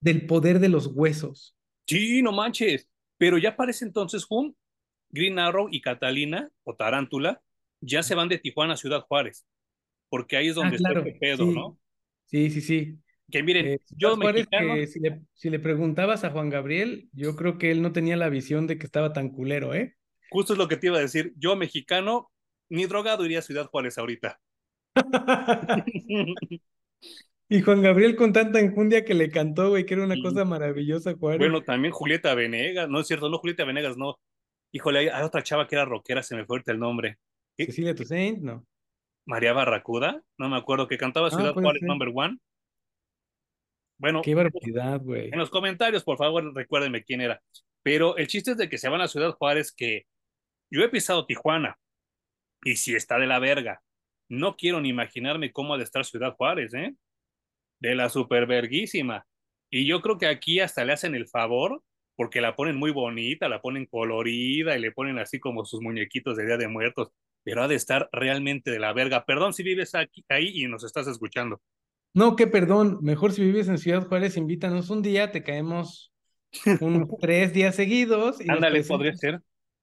S2: del poder de los huesos.
S1: Sí, no manches. Pero ya parece entonces, Jun, Green Arrow y Catalina, o Tarántula, ya se van de Tijuana a Ciudad Juárez, porque ahí es donde ah, está el pedo, ¿no?
S2: Sí, sí, sí.
S1: Que miren, eh, yo mexicano...
S2: que si, le, si le preguntabas a Juan Gabriel, yo creo que él no tenía la visión de que estaba tan culero, ¿eh?
S1: Justo es lo que te iba a decir. Yo, mexicano, ni drogado iría a Ciudad Juárez ahorita.
S2: Y Juan Gabriel con tanta enjundia que le cantó, güey, que era una cosa maravillosa, Juárez.
S1: Bueno, también Julieta Venegas, no es cierto, no Julieta Venegas, no. Híjole, hay, otra chava que era rockera, se me fue el nombre.
S2: Cecilia Toussaint, no.
S1: María Barracuda, no me acuerdo, que cantaba ah, Ciudad Juárez Number One. Bueno,
S2: qué barbaridad, güey.
S1: En los comentarios, por favor, recuérdenme quién era. Pero el chiste es de que se van a Ciudad Juárez, que yo he pisado Tijuana y si está de la verga. No quiero ni imaginarme cómo ha de estar Ciudad Juárez, ¿eh? De la superverguísima. Y yo creo que aquí hasta le hacen el favor porque la ponen muy bonita, la ponen colorida y le ponen así como sus muñequitos de Día de Muertos, pero ha de estar realmente de la verga. Perdón si vives aquí, ahí y nos estás escuchando.
S2: No, qué perdón, mejor si vives en Ciudad Juárez, invítanos un día, te caemos unos (laughs) tres días seguidos.
S1: Y Ándale, podría ser.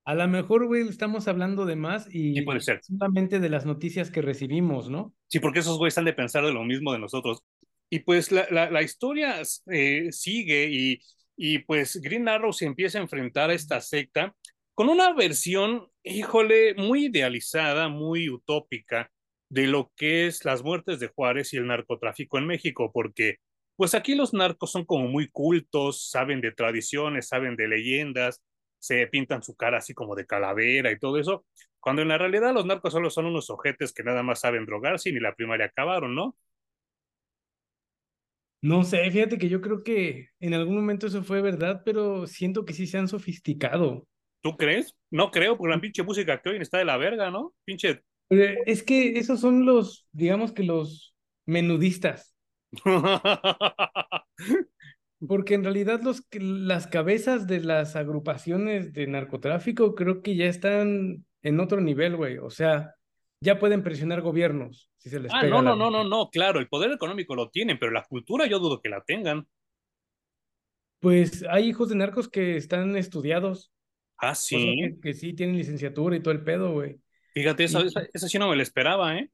S2: A lo mejor, güey, estamos hablando de más y
S1: puede ser.
S2: solamente de las noticias que recibimos, ¿no?
S1: Sí, porque esos güeyes están de pensar de lo mismo de nosotros. Y pues la, la, historia eh, sigue y, y pues Green Arrow se empieza a enfrentar a esta secta con una versión, híjole, muy idealizada, muy utópica de lo que es las muertes de Juárez y el narcotráfico en México, porque pues aquí los narcos son como muy cultos, saben de tradiciones, saben de leyendas, se pintan su cara así como de calavera y todo eso, cuando en la realidad los narcos solo son unos ojetes que nada más saben drogarse y ni la primaria acabaron, ¿no?
S2: No sé, fíjate que yo creo que en algún momento eso fue verdad, pero siento que sí se han sofisticado.
S1: ¿Tú crees? No creo, porque la pinche música que hoy está de la verga, ¿no? Pinche.
S2: Es que esos son los, digamos que los menudistas. (laughs) Porque en realidad los, las cabezas de las agrupaciones de narcotráfico creo que ya están en otro nivel, güey. O sea, ya pueden presionar gobiernos si se les ah,
S1: No, no, no, no, no, claro, el poder económico lo tienen, pero la cultura yo dudo que la tengan.
S2: Pues hay hijos de narcos que están estudiados.
S1: Ah, sí.
S2: que, sí tienen licenciatura y todo el pedo, güey.
S1: Fíjate, eso, eso, sí no me lo esperaba, ¿eh?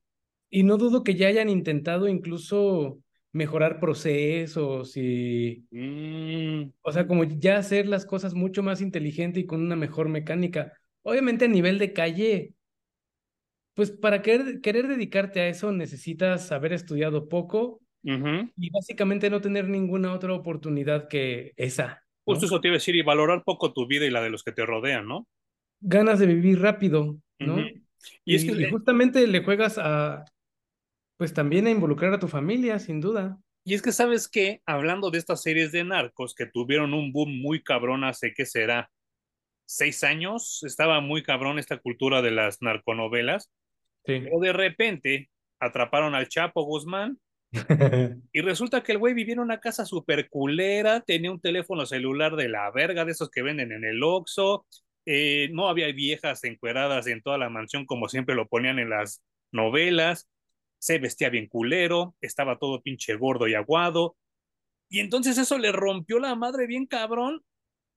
S2: Y no dudo que ya hayan intentado incluso mejorar procesos y,
S1: mm.
S2: o sea, como ya hacer las cosas mucho más inteligente y con una mejor mecánica. Obviamente a nivel de calle, pues para querer, querer dedicarte a eso necesitas haber estudiado poco y básicamente no tener ninguna otra oportunidad que esa.
S1: Justo eso te iba a decir, y valorar poco tu vida y la de los que te rodean, ¿no?
S2: Ganas de vivir rápido, ¿no? Y, es que justamente le juegas a, pues también a involucrar a tu familia, sin duda.
S1: Y es que, ¿sabes qué? Hablando de estas series de narcos que tuvieron un boom muy cabrón hace, ¿qué será? Seis años, estaba muy cabrón esta cultura de las narconovelas. Pero de repente atraparon al Chapo Guzmán (laughs) y resulta que el güey vivía en una casa súper culera, tenía un teléfono celular de la verga, de esos que venden en el Oxxo, eh, no había viejas encueradas en toda la mansión como siempre lo ponían en las novelas, se vestía bien culero, estaba todo pinche gordo y aguado, y entonces eso le rompió la madre bien cabrón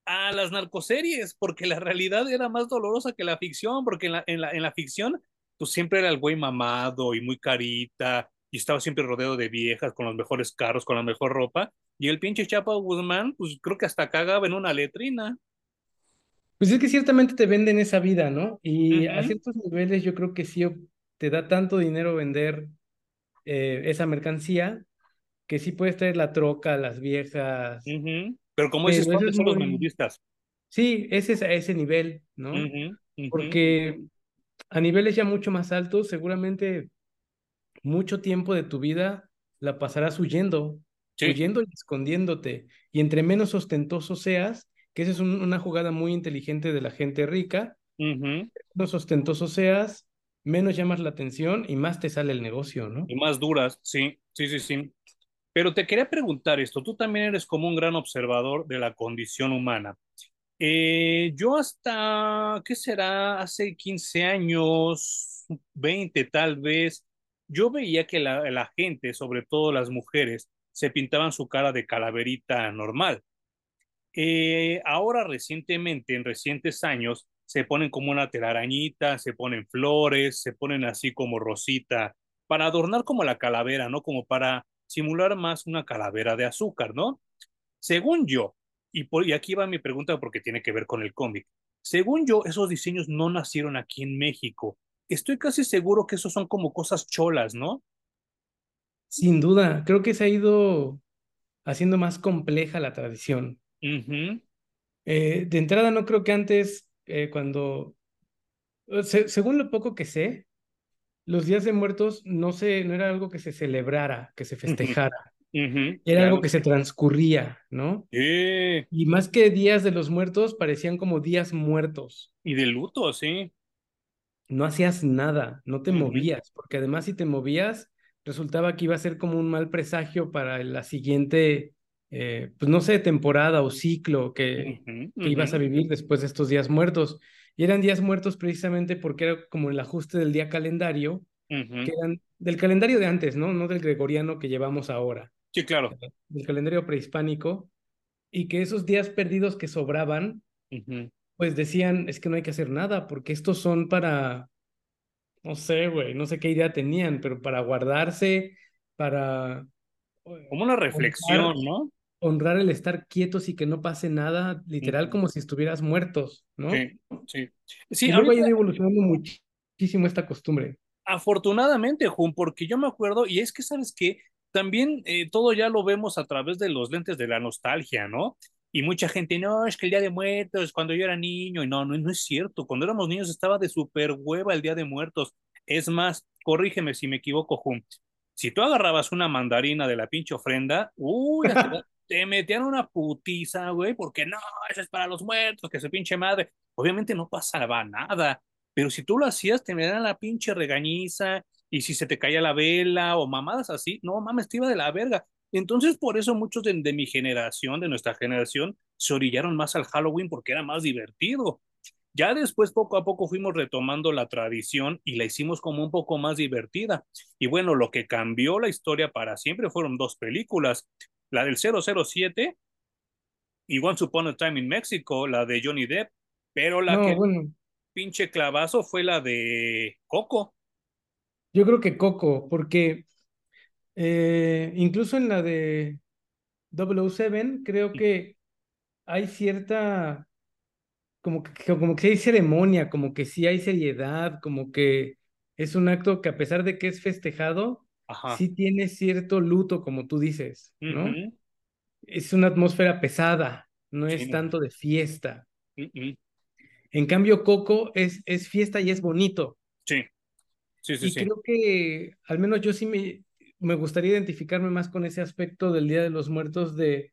S1: a las narcoseries, porque la realidad era más dolorosa que la ficción, porque en la, en la, en la ficción pues siempre era el güey mamado y muy carita, y estaba siempre rodeado de viejas con los mejores carros, con la mejor ropa, y el pinche Chapo Guzmán, pues creo que hasta cagaba en una letrina.
S2: Pues es que ciertamente te venden esa vida, ¿no? Y a ciertos niveles yo creo que sí te da tanto dinero vender eh, esa mercancía que sí puedes traer la troca, las viejas.
S1: Pero como dices, ¿cuáles son los menudistas?
S2: Sí, ese es a ese nivel, ¿no? Porque a niveles ya mucho más altos, seguramente mucho tiempo de tu vida la pasarás huyendo, huyendo y escondiéndote. Y entre menos ostentoso seas, que esa es una jugada muy inteligente de la gente rica, menos ostentoso seas, menos llamas la atención y más te sale el negocio, ¿no?
S1: Y más duras, sí, sí, sí, sí. Pero te quería preguntar esto, tú también eres como un gran observador de la condición humana. Eh, yo hasta, ¿qué será? Hace 15 años, 20 tal vez, yo veía que la, gente, sobre todo las mujeres, se pintaban su cara de calaverita normal. Eh, ahora recientemente, en recientes años, se ponen como una telarañita, se ponen flores, se ponen así como rosita, para adornar como la calavera, ¿no? Como para simular más una calavera de azúcar, ¿no? Según yo, y, por, y aquí va mi pregunta porque tiene que ver con el cómic, según yo, esos diseños no nacieron aquí en México. Estoy casi seguro que esos son como cosas cholas, ¿no?
S2: Sin duda, creo que se ha ido haciendo más compleja la tradición.
S1: Uh
S2: de entrada, no creo que antes eh, cuando, según lo poco que sé, los días de muertos no, se, no era algo que se celebrara, que se festejara. era algo que se transcurría, ¿no? Y más que días de los muertos, parecían como días muertos.
S1: Y de luto, sí.
S2: No hacías nada, no te movías, porque además si te movías, resultaba que iba a ser como un mal presagio para la siguiente, eh, pues no sé, temporada o ciclo que, que ibas a vivir después de estos días muertos. Y eran días muertos precisamente porque era como el ajuste del día calendario, que eran del calendario de antes, ¿no? No del gregoriano que llevamos ahora.
S1: Sí, claro.
S2: Del calendario prehispánico. Y que esos días perdidos que sobraban, pues decían, es que no hay que hacer nada, porque estos son para, no sé, güey, no sé qué idea tenían, pero para guardarse, para...
S1: Como una reflexión, ¿no?
S2: Honrar el estar quietos y que no pase nada, literal como si estuvieras muertos, ¿no?
S1: Sí, sí. sí
S2: y luego ha ido evolucionando muchísimo esta costumbre.
S1: Afortunadamente, Jun, porque yo me acuerdo, y es que, ¿sabes qué? También eh, todo ya lo vemos a través de los lentes de la nostalgia, ¿no? Y mucha gente, no, es que el Día de Muertos, cuando yo era niño, y no, no, no es cierto, cuando éramos niños estaba de super hueva el Día de Muertos. Es más, corrígeme si me equivoco, Jun, si tú agarrabas una mandarina de la pinche ofrenda, uy, te metían una putiza, güey, porque no, eso es para los muertos, que se pinche madre. Obviamente no pasaba nada, pero si tú lo hacías, te dan la pinche regañiza, y si se te caía la vela o mamadas así, no mames, te iba de la verga. Entonces, por eso muchos de, de mi generación, de nuestra generación, se orillaron más al Halloween porque era más divertido. Ya después, poco a poco, fuimos retomando la tradición y la hicimos como un poco más divertida. Y bueno, lo que cambió la historia para siempre fueron dos películas la del 007 y Once Upon a Time in Mexico, la de Johnny Depp, pero la que pinche clavazo fue la de Coco.
S2: Yo creo que Coco, porque eh, incluso en la de 007 creo que hay cierta, como que, como que hay ceremonia, como que sí hay seriedad, como que es un acto que a pesar de que es festejado, sí tiene cierto luto, como tú dices, ¿no? Es una atmósfera pesada, no es tanto de fiesta. En cambio, Coco es, es fiesta y es bonito.
S1: Sí, sí, sí.
S2: Y creo que, al menos yo sí me, me gustaría identificarme más con ese aspecto del Día de los Muertos de...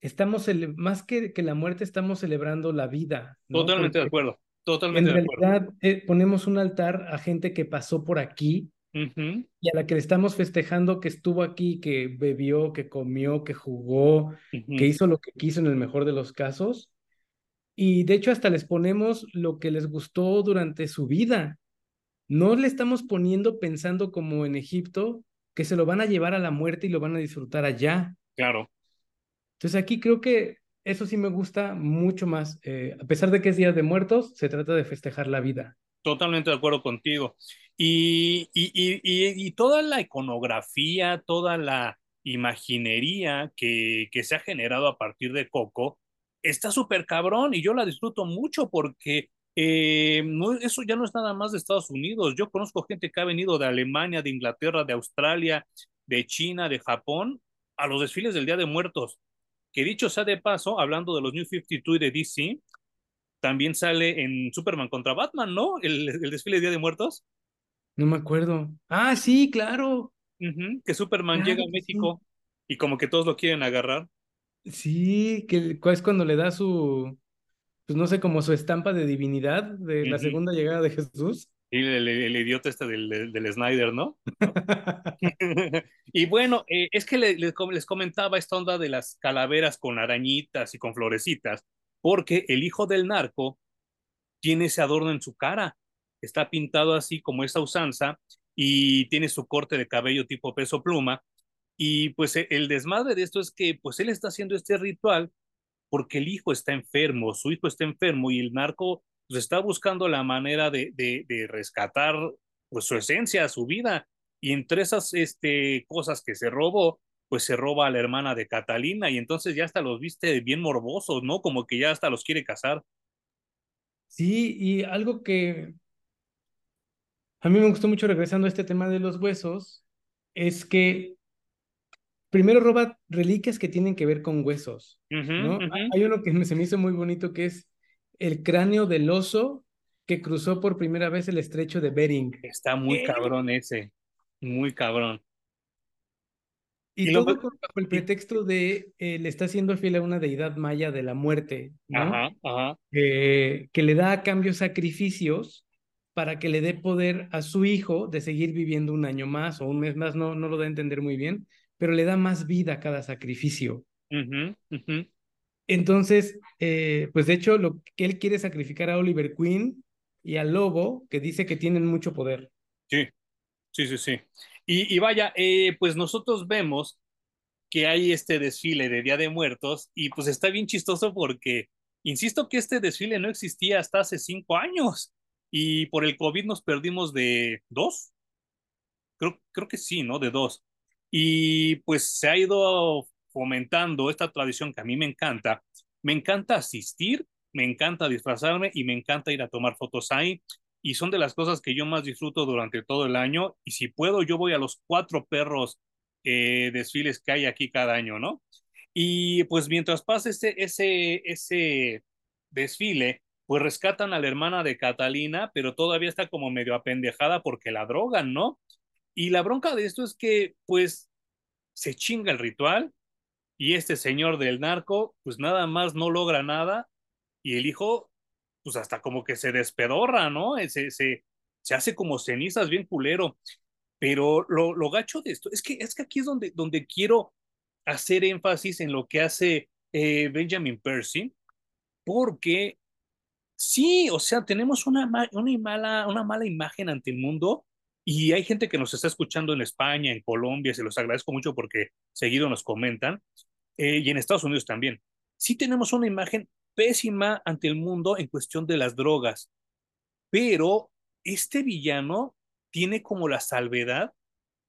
S2: Estamos, más que, que la muerte, estamos celebrando la vida.
S1: Totalmente de acuerdo. Totalmente
S2: en realidad eh, ponemos un altar a gente que pasó por aquí y a la que le estamos festejando que estuvo aquí, que bebió, que comió, que jugó, que hizo lo que quiso en el mejor de los casos. Y de hecho hasta les ponemos lo que les gustó durante su vida. No le estamos poniendo pensando como en Egipto, que se lo van a llevar a la muerte y lo van a disfrutar allá.
S1: Claro.
S2: Entonces aquí creo que eso sí me gusta mucho más. Eh, a pesar de que es Día de Muertos, se trata de festejar la vida.
S1: Totalmente de acuerdo contigo. Y, y, y, y, toda la iconografía, toda la imaginería que, que se ha generado a partir de Coco está súper cabrón y yo la disfruto mucho porque eh, eso ya no es nada más de Estados Unidos. Yo conozco gente que ha venido de Alemania, de Inglaterra, de Australia, de China, de Japón, a los desfiles del Día de Muertos. Que dicho sea de paso, hablando de los New 52 y de DC, también sale en Superman contra Batman, ¿no? El, el desfile de Día de Muertos.
S2: No me acuerdo. Ah, sí, claro.
S1: que Superman llega a México y como que todos lo quieren agarrar.
S2: Sí, que es cuando le da su, pues no sé, como su estampa de divinidad de la segunda llegada de Jesús.
S1: Y el, idiota este del, del, Snyder, ¿no? (laughs) (laughs) y bueno, eh, es que les comentaba esta onda de las calaveras con arañitas y con florecitas, porque el hijo del narco tiene ese adorno en su cara está pintado así como esa usanza y tiene su corte de cabello tipo peso pluma. Y pues e, el desmadre de esto es que pues él está haciendo este ritual porque el hijo está enfermo, su hijo está enfermo y el narco pues está buscando la manera de, de, rescatar pues su esencia, su vida. Y entre esas este, cosas que se robó, pues se roba a la hermana de Catalina y entonces ya hasta los viste bien morbosos, ¿no? Como que ya hasta los quiere casar.
S2: Sí, y algo que a mí me gustó mucho regresando a este tema de los huesos, es que primero roba reliquias que tienen que ver con huesos, ¿no? Hay uno que se me hizo muy bonito que es el cráneo del oso que cruzó por primera vez el estrecho de Bering.
S1: Está muy cabrón ese, muy cabrón.
S2: Y, todo bajo el pretexto de eh, le está haciendo fiel a una deidad maya de la muerte, ¿no?
S1: Ajá, ajá.
S2: que le da a cambio sacrificios para que le dé poder a su hijo de seguir viviendo un año más o un mes más, no, no lo da a entender muy bien, pero le da más vida a cada sacrificio. Entonces, eh, pues de hecho, lo que él quiere sacrificar a Oliver Queen y al lobo, que dice que tienen mucho poder.
S1: Sí, sí, sí, sí. Y, vaya, eh, pues nosotros vemos que hay este desfile de Día de Muertos y pues está bien chistoso porque, insisto que este desfile no existía hasta hace cinco años y por el COVID nos perdimos de dos. Creo, creo que sí, ¿no? De dos. Y pues se ha ido fomentando esta tradición que a mí me encanta. Me encanta asistir, me encanta disfrazarme y me encanta ir a tomar fotos ahí y son de las cosas que yo más disfruto durante todo el año. Y si puedo, yo voy a los cuatro perros eh, desfiles que hay aquí cada año, ¿no? Y pues mientras pasa ese, ese, ese desfile, pues rescatan a la hermana de Catalina, pero todavía está como medio apendejada porque la drogan, ¿no? Y la bronca de esto es que, pues, se chinga el ritual y este señor del narco, pues nada más no logra nada y el hijo pues hasta como que se despedorra, ¿no? Eh, se, se, se hace como cenizas bien culero. Pero lo, lo gacho de esto es que, es que aquí es donde, donde quiero hacer énfasis en lo que hace eh, Benjamin Percy, porque sí, o sea, tenemos una, una, mala, una mala imagen ante el mundo y hay gente que nos está escuchando en España, en Colombia, se los agradezco mucho porque seguido nos comentan, eh, y en Estados Unidos también. Sí tenemos una imagen pésima ante el mundo en cuestión de las drogas. Pero este villano tiene como la salvedad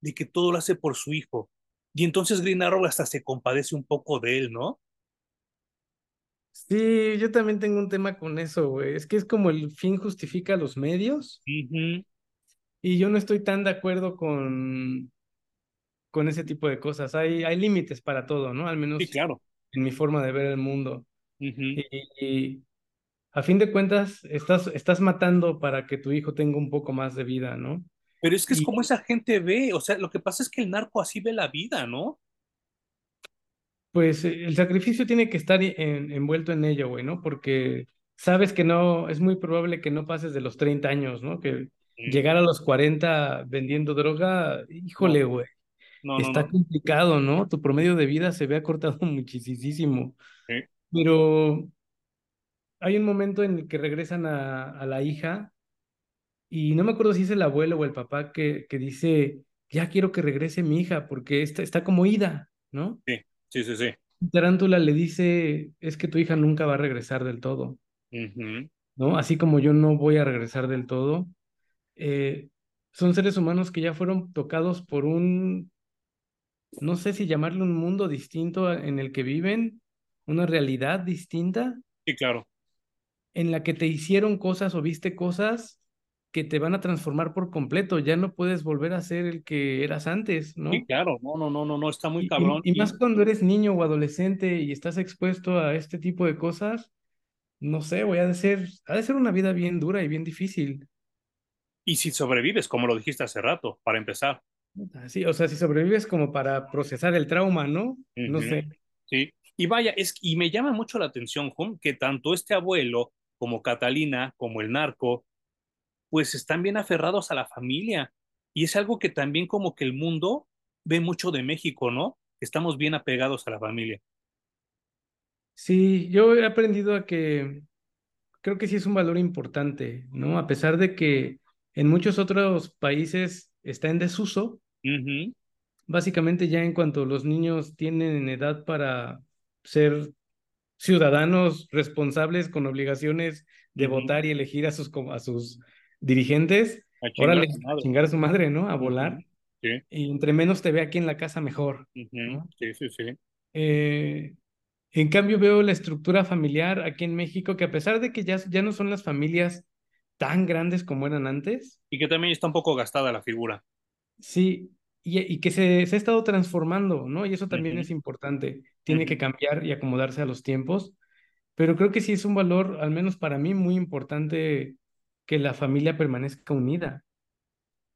S1: de que todo lo hace por su hijo. Y entonces Green Arrow hasta se compadece un poco de él, ¿no?
S2: Sí, yo también tengo un tema con eso, güey. Es que es como el fin justifica los medios. Y yo no estoy tan de acuerdo con, con ese tipo de cosas. Hay, hay límites para todo, ¿no? Al menos
S1: claro.
S2: en mi forma de ver el mundo y, a fin de cuentas, estás, estás matando para que tu hijo tenga un poco más de vida, ¿no?
S1: Pero es que es como esa gente ve, o sea, lo que pasa es que el narco así ve la vida, ¿no?
S2: Pues eh, el sacrificio tiene que estar envuelto en ello, güey, ¿no? Porque sabes que no, es muy probable que no pases de los 30 años, ¿no? Que llegar a los 40 vendiendo droga, híjole, güey. está complicado, ¿no? Tu promedio de vida se ve acortado (laughs) muchísimo. Sí. Pero hay un momento en el que regresan a, a la hija y no me acuerdo si es el abuelo o el papá que, que dice, ya quiero que regrese mi hija porque está, está como ida, ¿no?
S1: Sí, sí, sí, sí.
S2: Tarántula le dice, es que tu hija nunca va a regresar del todo, ¿no? Así como yo no voy a regresar del todo. Eh, son seres humanos que ya fueron tocados por un, no sé si llamarle un mundo distinto en el que viven, una realidad distinta.
S1: Sí, claro.
S2: En la que te hicieron cosas o viste cosas que te van a transformar por completo. Ya no puedes volver a ser el que eras antes, ¿no?
S1: Sí, claro. No, no, no, no, no, está muy cabrón.
S2: Y, más cuando eres niño o adolescente y estás expuesto a este tipo de cosas, no sé, voy a ser, ha de ser una vida bien dura y bien difícil.
S1: Y si sobrevives, como lo dijiste hace rato, para empezar.
S2: Sí, o sea, si sobrevives como para procesar el trauma, ¿no? No sé.
S1: Sí, y vaya, es, y me llama mucho la atención, Juan, que tanto este abuelo como Catalina, como el narco, pues están bien aferrados a la familia. Y es algo que también como que el mundo ve mucho de México, ¿no? Estamos bien apegados a la familia.
S2: Sí, yo he aprendido a que creo que sí es un valor importante, ¿no? A pesar de que en muchos otros países está en desuso, básicamente ya en cuanto los niños tienen edad para ser ciudadanos responsables con obligaciones de votar y elegir a sus, a sus dirigentes. Órale, a chingar a su madre, ¿no? A volar. Sí. Y entre menos te ve aquí en la casa, mejor.
S1: Sí, sí, sí.
S2: Eh, en cambio, veo la estructura familiar aquí en México, que a pesar de que ya, ya no son las familias tan grandes como eran antes.
S1: Y que también está un poco gastada la figura.
S2: Sí, y, que se, se, ha estado transformando, ¿no? Y eso también es importante. Tiene que cambiar y acomodarse a los tiempos. Pero creo que sí es un valor, al menos para mí, muy importante que la familia permanezca unida.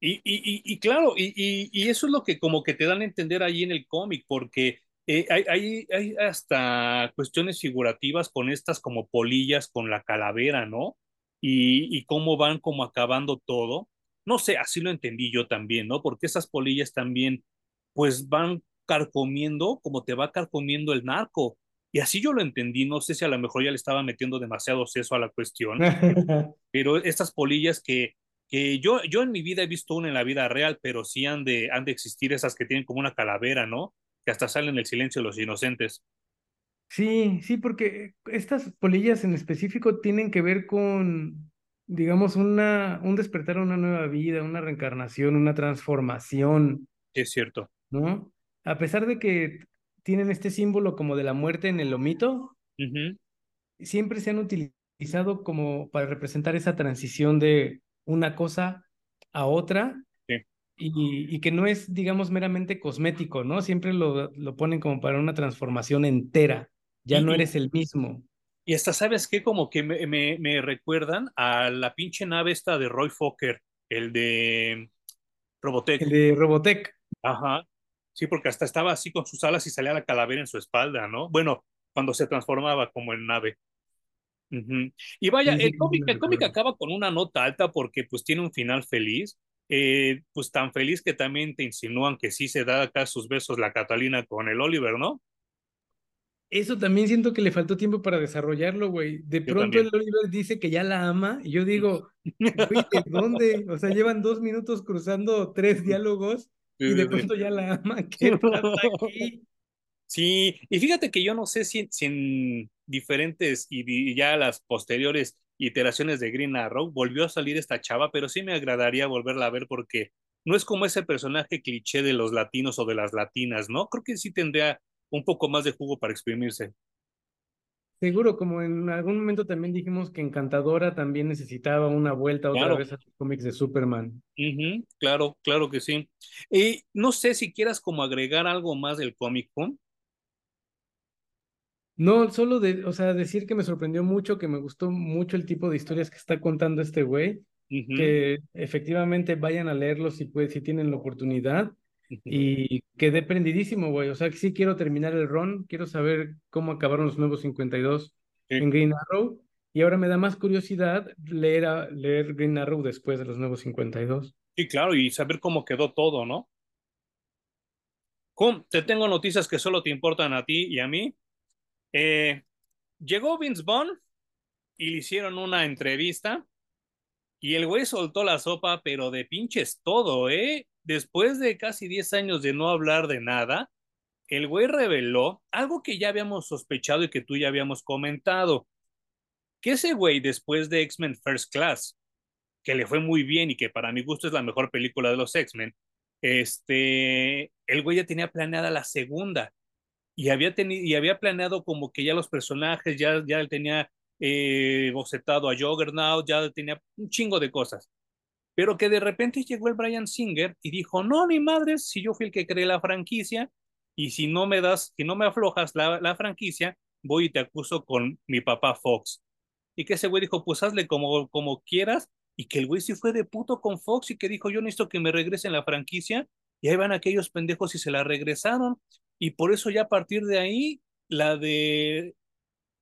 S1: Y, y, y, claro, y, eso es lo que como que te dan a entender ahí en el cómic, porque eh, hay, hay, hay, hasta cuestiones figurativas con estas como polillas con la calavera, ¿no? Y, y cómo van como acabando todo. No sé, así lo entendí yo también, ¿no? Porque esas polillas también, pues van carcomiendo como te va carcomiendo el narco. Y así yo lo entendí, no sé si a lo mejor ya le estaba metiendo demasiado seso a la cuestión, (laughs) pero estas polillas que que yo, yo en mi vida he visto una en la vida real, pero sí han de, han de existir esas que tienen como una calavera, ¿no? Que hasta salen el silencio de los inocentes.
S2: Sí, sí, porque estas polillas en específico tienen que ver con, digamos, una, un despertar a una nueva vida, una reencarnación, una transformación.
S1: Es cierto.
S2: ¿No? A pesar de que tienen este símbolo como de la muerte en el lomito, siempre se han utilizado como para representar esa transición de una cosa a otra y, y, que no es, digamos, meramente cosmético, ¿no? Siempre lo, lo ponen como para una transformación entera, ya no eres el mismo.
S1: Y hasta, ¿sabes qué? Como que me, me, me, recuerdan a la pinche nave esta de Roy Fokker, el de Robotech.
S2: El de Robotech.
S1: Ajá. Sí, porque hasta estaba así con sus alas y salía la calavera en su espalda, ¿no? Bueno, cuando se transformaba como en nave. Y vaya, el cómic, el cómic acaba con una nota alta porque pues tiene un final feliz, eh, pues tan feliz que también te insinúan que sí se da acá sus besos la Catalina con el Oliver, ¿no?
S2: Eso también siento que le faltó tiempo para desarrollarlo, güey. De pronto el Oliver dice que ya la ama y yo digo, (laughs) güey, ¿de dónde? O sea, llevan dos minutos cruzando tres diálogos y de pronto ya la ama. ¿Qué pasa aquí?
S1: Sí, y fíjate que yo no sé si, si en diferentes y, ya las posteriores iteraciones de Green Arrow volvió a salir esta chava, pero sí me agradaría volverla a ver porque no es como ese personaje cliché de los latinos o de las latinas, ¿no? Creo que sí tendría un poco más de jugo para exprimirse.
S2: Seguro, como en algún momento también dijimos que Encantadora también necesitaba una vuelta otra vez a los cómics de Superman.
S1: claro, claro que sí. Y no sé si quieras como agregar algo más del cómic con.
S2: No, solo de, o sea, decir que me sorprendió mucho, que me gustó mucho el tipo de historias que está contando este güey, que efectivamente vayan a leerlos si, pues, si tienen la oportunidad. Y quedé prendidísimo, güey. O sea, que sí quiero terminar el run, quiero saber cómo acabaron los nuevos 52 en Green Arrow. Y ahora me da más curiosidad leer, a, leer Green Arrow después de los nuevos 52.
S1: Sí, claro, y saber cómo quedó todo, ¿no? te tengo noticias que solo te importan a ti y a mí. Eh, llegó Vince Vaughn y le hicieron una entrevista y el güey soltó la sopa, pero de pinches todo, ¿eh? Después de casi 10 años de no hablar de nada, el güey reveló algo que ya habíamos sospechado y que tú ya habíamos comentado. Que ese güey, después de X-Men First Class, que le fue muy bien y que para mi gusto es la mejor película de los X-Men, este, el güey ya tenía planeada la segunda y había, y había planeado como que ya los personajes, ya, ya tenía eh, bocetado a Juggernaut, ya tenía un chingo de cosas. Pero que de repente llegó el Brian Singer y dijo, no, mi madre, si yo fui el que creé la franquicia, y si no me das, si no me aflojas la, la franquicia, voy y te acuso con mi papá Fox. Y que ese güey dijo, pues hazle como, como quieras, y que el güey sí fue de puto con Fox y que dijo, yo necesito que me regresen la franquicia, y ahí van aquellos pendejos y se la regresaron. Y por eso ya a partir de ahí, la de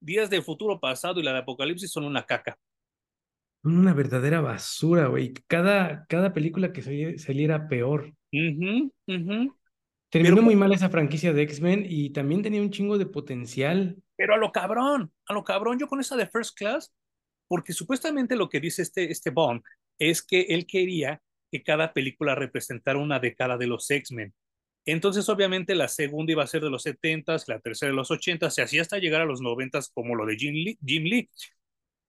S1: Días del Futuro Pasado y la de Apocalipsis son una caca.
S2: Una verdadera basura, güey. Cada, cada película que saliera peor. Terminó muy mal esa franquicia de X-Men y también tenía un chingo de potencial.
S1: Pero a lo cabrón, a lo cabrón, yo con esa de First Class, porque supuestamente lo que dice este, este Bond es que él quería que cada película representara una década de los X-Men. Entonces, obviamente, la segunda iba a ser de los 70s, la tercera de los 80s, y así hasta llegar a los 90s, como lo de Jim Lee, Jim Lee.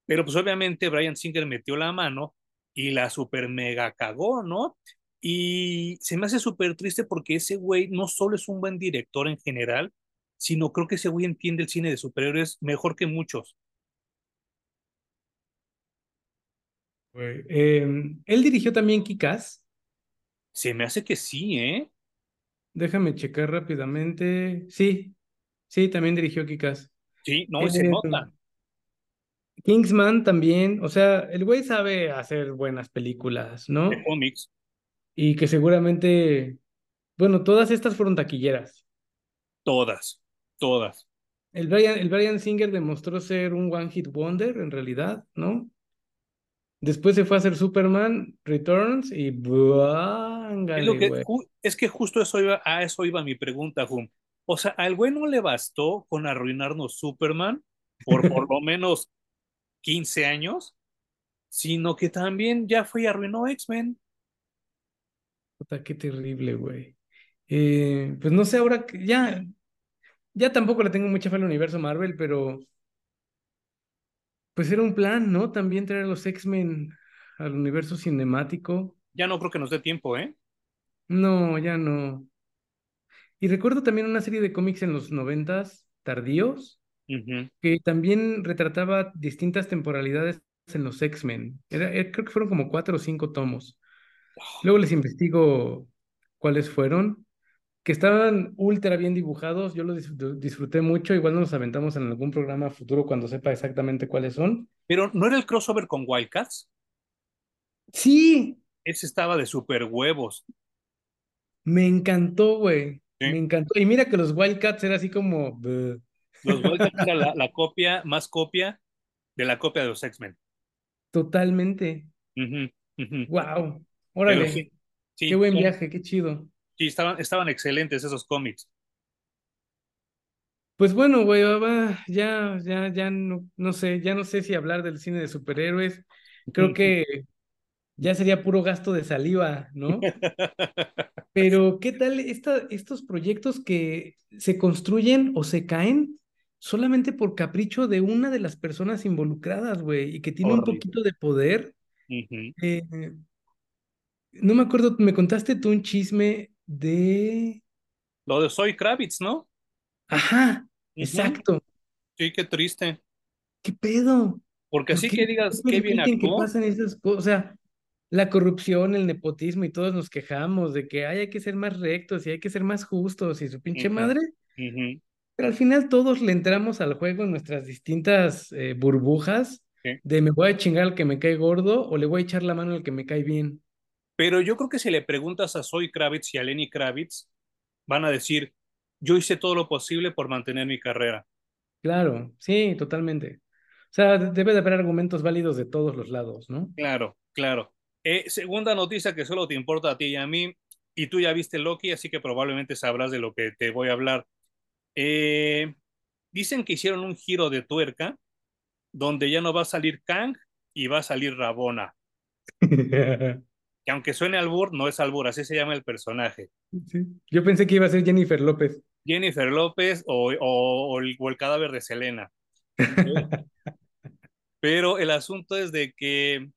S1: Pero pues obviamente Brian Singer metió la mano y la super mega cagó, ¿no? Y se me hace súper triste porque ese güey no solo es un buen director en general, sino creo que ese güey entiende el cine de superhéroes mejor que muchos.
S2: Em, él dirigió también Kikas.
S1: Se me hace que sí, ¿eh?
S2: Déjame checar rápidamente. Sí, sí, también dirigió Kikas.
S1: Sí, no, se nota.
S2: Kingsman también, o sea, el güey sabe hacer buenas películas, ¿no?
S1: De cómics.
S2: Y que seguramente, bueno, todas estas fueron taquilleras.
S1: Todas, todas.
S2: El Brian, el Brian Singer demostró ser un one hit wonder en realidad, ¿no? Después se fue a hacer Superman Returns y
S1: es, que, es que justo eso iba, a eso iba mi pregunta, Jum. O sea, al güey no le bastó con arruinarnos Superman por por lo menos 15 años, sino que también ya fue y arruinó X-Men.
S2: Puta, qué terrible, güey. Eh, pues no sé, ahora que ya, ya tampoco le tengo mucha fe al universo Marvel, pero pues era un plan, ¿no? También traer a los X-Men al universo cinemático.
S1: Ya no creo que nos dé tiempo, ¿eh?
S2: No, ya no. Y recuerdo también una serie de cómics en los noventas, tardíos, que también retrataba distintas temporalidades en los X-Men. Eh, creo que fueron como cuatro o cinco tomos. Luego les investigo cuáles fueron, que estaban ultra bien dibujados. Yo los disfruté mucho. Igual nos aventamos en algún programa futuro cuando sepa exactamente cuáles son.
S1: Pero ¿no era el crossover con Wildcats?
S2: Sí.
S1: Ese estaba de super huevos.
S2: Me encantó, güey. Me encantó. Y mira que los Wildcats era así como.
S1: Los era la, copia, más copia de la copia de los X-Men.
S2: Totalmente. Wow. Órale. qué buen viaje, qué chido.
S1: Sí, estaban, estaban excelentes esos cómics.
S2: Pues bueno, güey, ya, ya, ya no, no sé, ya no sé si hablar del cine de superhéroes. Creo que ya sería puro gasto de saliva, ¿no? (laughs) Pero, ¿qué tal esta, estos proyectos que se construyen o se caen solamente por capricho de una de las personas involucradas, güey, y que tiene un poquito de poder? Eh, no me acuerdo, me contaste tú un chisme de...
S1: Lo de Soy Kravitz, ¿no?
S2: Ajá, exacto.
S1: Sí, qué triste.
S2: ¿Qué pedo?
S1: Porque así que digas, qué bien actuó.
S2: que pasan esas cosas? O sea, la corrupción, el nepotismo y todos nos quejamos de que hay que ser más rectos y hay que ser más justos y su pinche madre. Pero al final todos le entramos al juego en nuestras distintas eh, burbujas de me voy a chingar al que me cae gordo o le voy a echar la mano al que me cae bien.
S1: Pero yo creo que si le preguntas a Zoe Kravitz y a Lenny Kravitz, van a decir, yo hice todo lo posible por mantener mi carrera.
S2: Claro, sí, totalmente. O sea, debe de haber argumentos válidos de todos los lados, ¿no?
S1: Claro, claro. Eh, segunda noticia que solo te importa a ti y a mí, y tú ya viste Loki, así que probablemente sabrás de lo que te voy a hablar. Eh, dicen que hicieron un giro de tuerca donde ya no va a salir Kang y va a salir Rabona. (laughs) que aunque suene albur, no es albur, así se llama el personaje.
S2: Yo pensé que iba a ser Jennifer López.
S1: Jennifer López o, o el cadáver de Selena. (laughs) Pero el asunto es de que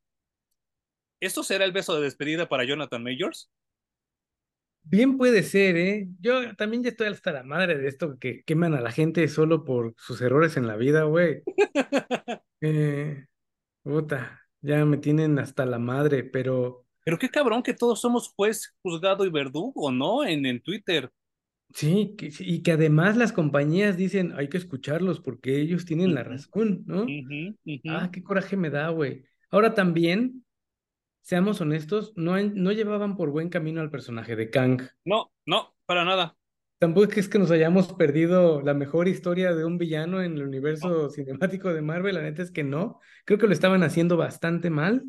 S1: ¿Esto será el beso de despedida para Jonathan Majors?
S2: Bien puede ser, ¿eh? Yo también ya estoy hasta la madre de esto que queman a la gente solo por sus errores en la vida, güey. (laughs) eh, puta, ya me tienen hasta la madre, pero...
S1: Pero qué cabrón que todos somos juez, juzgado y verdugo, ¿no? En, en Twitter.
S2: Sí, y que además las compañías dicen, hay que escucharlos porque ellos tienen la razón, ¿no? Ah, qué coraje me da, güey. Ahora también seamos honestos, no, no llevaban por buen camino al personaje de Kang.
S1: No, no, para nada.
S2: Tampoco es que nos hayamos perdido la mejor historia de un villano en el universo cinemático de Marvel, la neta es que no. Creo que lo estaban haciendo bastante mal.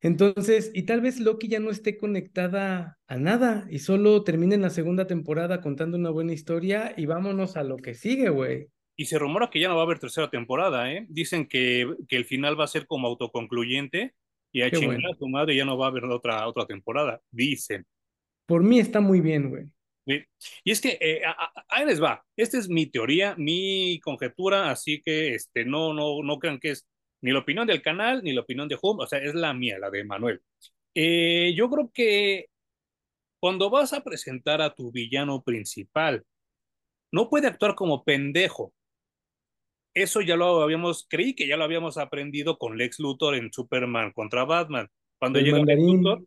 S2: Entonces, y tal vez Loki ya no esté conectada a nada y solo termine en la segunda temporada contando una buena historia y vámonos a lo que sigue, güey.
S1: Y se rumora que ya no va a haber tercera temporada, ¿eh? Dicen que, que el final va a ser como autoconcluyente y a chingar a tu madre ya no va a haber otra, otra temporada, dicen.
S2: Por mí está muy bien, güey.
S1: Y es que eh, ahí les va. Esta es mi teoría, mi conjetura, así que este, no, no, no crean que es ni la opinión del canal, ni la opinión de Home, o sea, es la mía, la de Manuel. Eh, yo creo que cuando vas a presentar a tu villano principal, no puede actuar como pendejo eso ya lo habíamos, creí que ya lo habíamos aprendido con Lex Luthor en Superman contra Batman. Cuando llega Lex Luthor.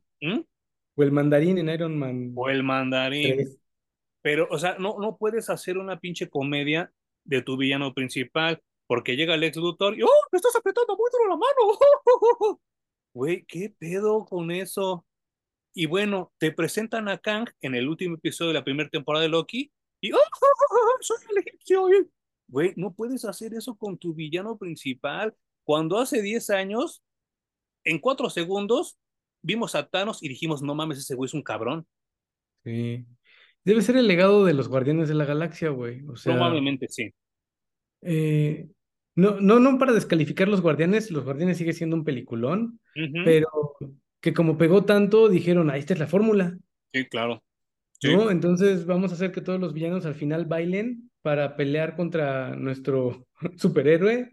S2: O el mandarín en Iron Man.
S1: O el mandarín. Pero, o sea, no, no puedes hacer una pinche comedia de tu villano principal. porque llega el ex Luthor y ¡oh! ¡Me estás apretando muy duro la mano! (laughs) Güey, ¿qué pedo con eso? Y bueno, te presentan a Kang en el último episodio de la primera temporada de Loki y ¡oh! (laughs) ¡Soy el egipcio! Güey, no puedes hacer eso con tu villano principal. Cuando hace 10 años, en 4 segundos, vimos a Thanos y dijimos, no mames, ese güey es un cabrón.
S2: Sí. Debe ser el legado de los Guardianes de la Galaxia, güey. O sea,
S1: Probablemente sí.
S2: Eh, no, no, no para descalificar los Guardianes, los Guardianes sigue siendo un peliculón, pero que como pegó tanto, dijeron, ahí esta es la fórmula.
S1: Sí, claro.
S2: ¿No? Entonces vamos a hacer que todos los villanos al final bailen para pelear contra nuestro (laughs) superhéroe.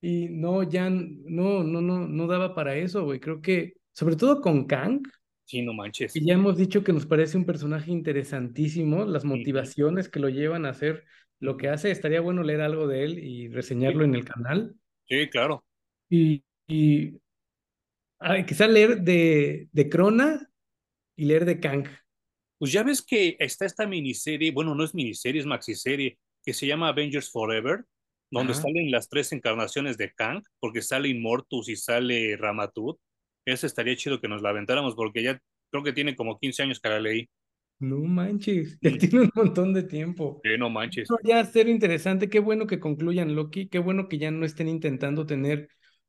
S2: Y no, ya no, no, no, no daba para eso, güey. Creo que, sobre todo con Kang.
S1: Sí, no manches.
S2: Y ya hemos dicho que nos parece un personaje interesantísimo, las motivaciones que lo llevan a hacer lo que hace. Estaría bueno leer algo de él y reseñarlo en el canal.
S1: Sí, claro.
S2: Y, y quizá leer de, de Crona y leer de Kang.
S1: Pues ya ves que está esta miniserie, bueno, no es miniserie, es maxiserie, que se llama Avengers Forever, donde salen las tres encarnaciones de Kang, porque sale Immortus y sale Ramatut. Ese estaría chido que nos la aventáramos, porque ya creo que tiene como 15 años que la leí.
S2: No manches, (laughs) ya tiene un montón de tiempo.
S1: Sí, no manches.
S2: ya ser interesante, qué bueno que concluyan Loki, qué bueno que ya no estén intentando tener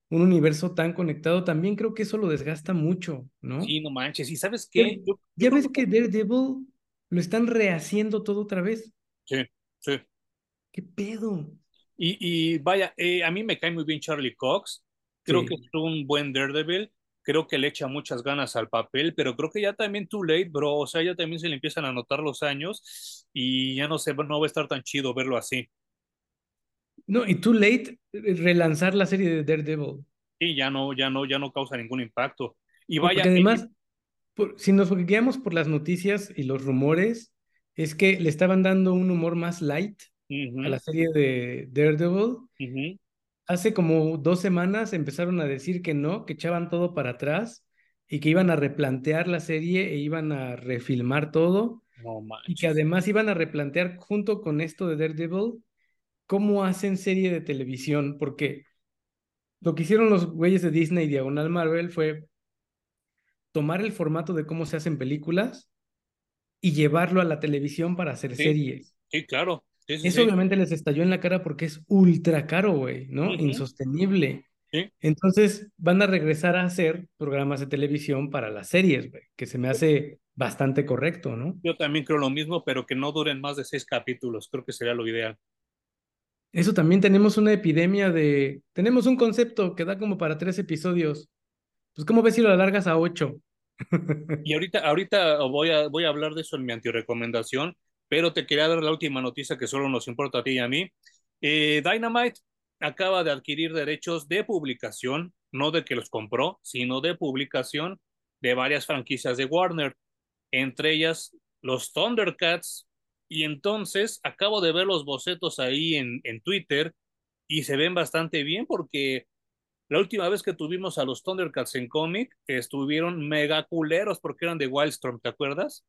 S2: un universo tan conectado, también creo que eso lo desgasta mucho, ¿no?
S1: Sí, no manches. ¿Y sabes qué?
S2: ya ves que Daredevil lo están rehaciendo todo otra vez.
S1: Sí, sí.
S2: ¿Qué pedo?
S1: Y, y vaya, eh, a mí me cae muy bien Charlie Cox. Creo que es un buen Daredevil. Creo que le echa muchas ganas al papel, pero creo que ya también too late, bro. O sea, ya también se le empiezan a notar los años y ya no sé, no va a estar tan chido verlo así.
S2: No, y too late eh, relanzar la serie de Daredevil.
S1: Sí, ya no, ya no, ya no causa ningún impacto. Y vaya.
S2: Porque además, si nos guiamos por las noticias y los rumores, es que le estaban dando un humor más light a la serie de Daredevil. Hace como dos semanas empezaron a decir que no, que echaban todo para atrás y que iban a replantear la serie e iban a refilmar todo.
S1: No
S2: y que además iban a replantear junto con esto de Daredevil cómo hacen serie de televisión, porque lo que hicieron los güeyes de Disney Diagonal Marvel fue tomar el formato de cómo se hacen películas y llevarlo a la televisión para hacer series.
S1: Sí, claro.
S2: Eso obviamente les estalló en la cara porque es ultra caro, güey, ¿no? Insostenible. Entonces van a regresar a hacer programas de televisión para las series, güey, que se me hace bastante correcto, ¿no?
S1: Yo también creo lo mismo, pero que no duren más de seis capítulos, creo que sería lo ideal.
S2: Eso también tenemos una epidemia de... Tenemos un concepto que da como para tres episodios. Pues, ¿cómo ves si lo alargas a ocho? (laughs)
S1: y ahorita, ahorita voy a, voy a hablar de eso en mi antirecomendación, pero te quería dar la última noticia que solo nos importa a ti y a mí. Eh, Dynamite acaba de adquirir derechos de publicación, no de que los compró, sino de publicación de varias franquicias de Warner, entre ellas los Thundercats, y entonces acabo de ver los bocetos ahí en, en Twitter y se ven bastante bien porque la última vez que tuvimos a los Thundercats en cómic estuvieron mega culeros porque eran de Wildstorm, ¿te acuerdas?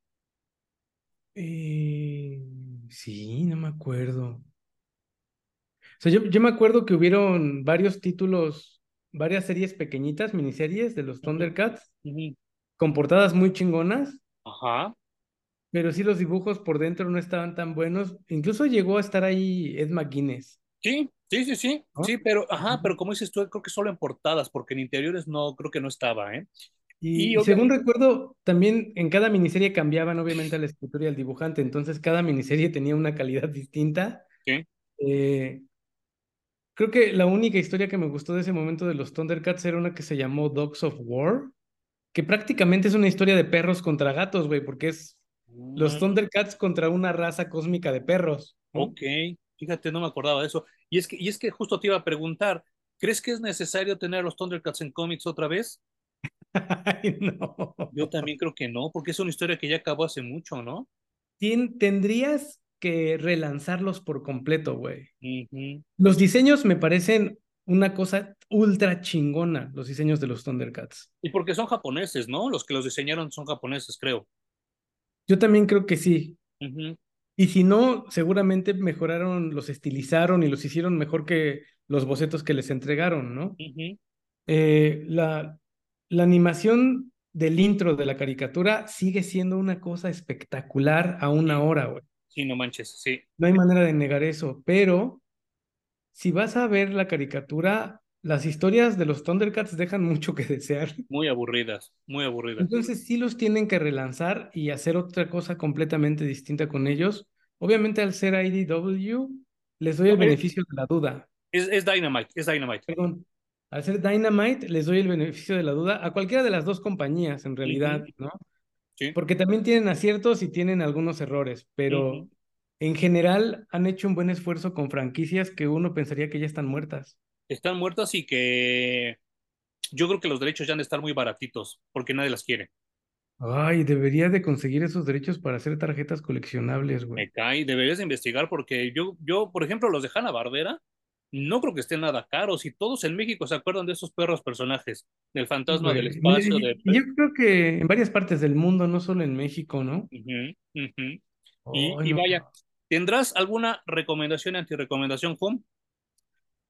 S2: Eh, sí, no me acuerdo. O sea, yo, yo, me acuerdo que hubieron varios títulos, varias series pequeñitas, miniseries de los Thundercats, con portadas muy chingonas.
S1: Ajá
S2: pero sí los dibujos por dentro no estaban tan buenos. Incluso llegó a estar ahí Ed McGuinness.
S1: Sí, sí, sí, sí, sí, pero, ajá, pero como dices tú, creo que solo en portadas, porque en interiores no, creo que no estaba, ¿eh?
S2: Y, según recuerdo, también en cada miniserie cambiaban obviamente la escritura y el dibujante, entonces cada miniserie tenía una calidad (laughs) distinta. Eh, creo que la única historia que me gustó de ese momento de los Thundercats era una que se llamó Dogs of War, que prácticamente es una historia de perros contra gatos, güey, porque es los Thundercats contra una raza cósmica de perros.
S1: Ok, fíjate, no me acordaba de eso. Y es, que, y es que justo te iba a preguntar, ¿crees que es necesario tener los Thundercats en cómics otra vez? (laughs)
S2: no.
S1: Yo también creo que no, porque es una historia que ya acabó hace mucho, ¿no?
S2: tendrías que relanzarlos por completo, güey. Los diseños me parecen una cosa ultra chingona, los diseños de los Thundercats.
S1: Y porque son japoneses, ¿no? Los que los diseñaron son japoneses, creo.
S2: Yo también creo que sí. Y si no, seguramente mejoraron, los estilizaron y los hicieron mejor que los bocetos que les entregaron, ¿no? Eh, la, la animación del intro de la caricatura sigue siendo una cosa espectacular a una hora, güey.
S1: Sí, no manches, sí.
S2: No hay manera de negar eso, pero si vas a ver la caricatura, las historias de los Thundercats dejan mucho que desear.
S1: Muy aburridas, muy aburridas.
S2: Entonces sí los tienen que relanzar y hacer otra cosa completamente distinta con ellos. Obviamente al ser IDW, les doy el beneficio de la duda.
S1: Es, es Dynamite, es Dynamite.
S2: Perdón, al ser Dynamite, les doy el beneficio de la duda a cualquiera de las dos compañías, en realidad, ¿no? Sí. Porque también tienen aciertos y tienen algunos errores, pero en general han hecho un buen esfuerzo con franquicias que uno pensaría que ya están muertas.
S1: Están muertas y que yo creo que los derechos ya han de estar muy baratitos, porque nadie las quiere.
S2: Ay, debería de conseguir esos derechos para hacer tarjetas coleccionables, güey.
S1: Me cae, deberías de investigar porque yo, yo, por ejemplo, los de Hanna Barbera, no creo que estén nada caros y todos en México se acuerdan de esos perros personajes, del fantasma del espacio. De...
S2: Yo creo que en varias partes del mundo, no solo en México, ¿no?
S1: y, vaya, ¿tendrás alguna recomendación, antirecomendación, Home?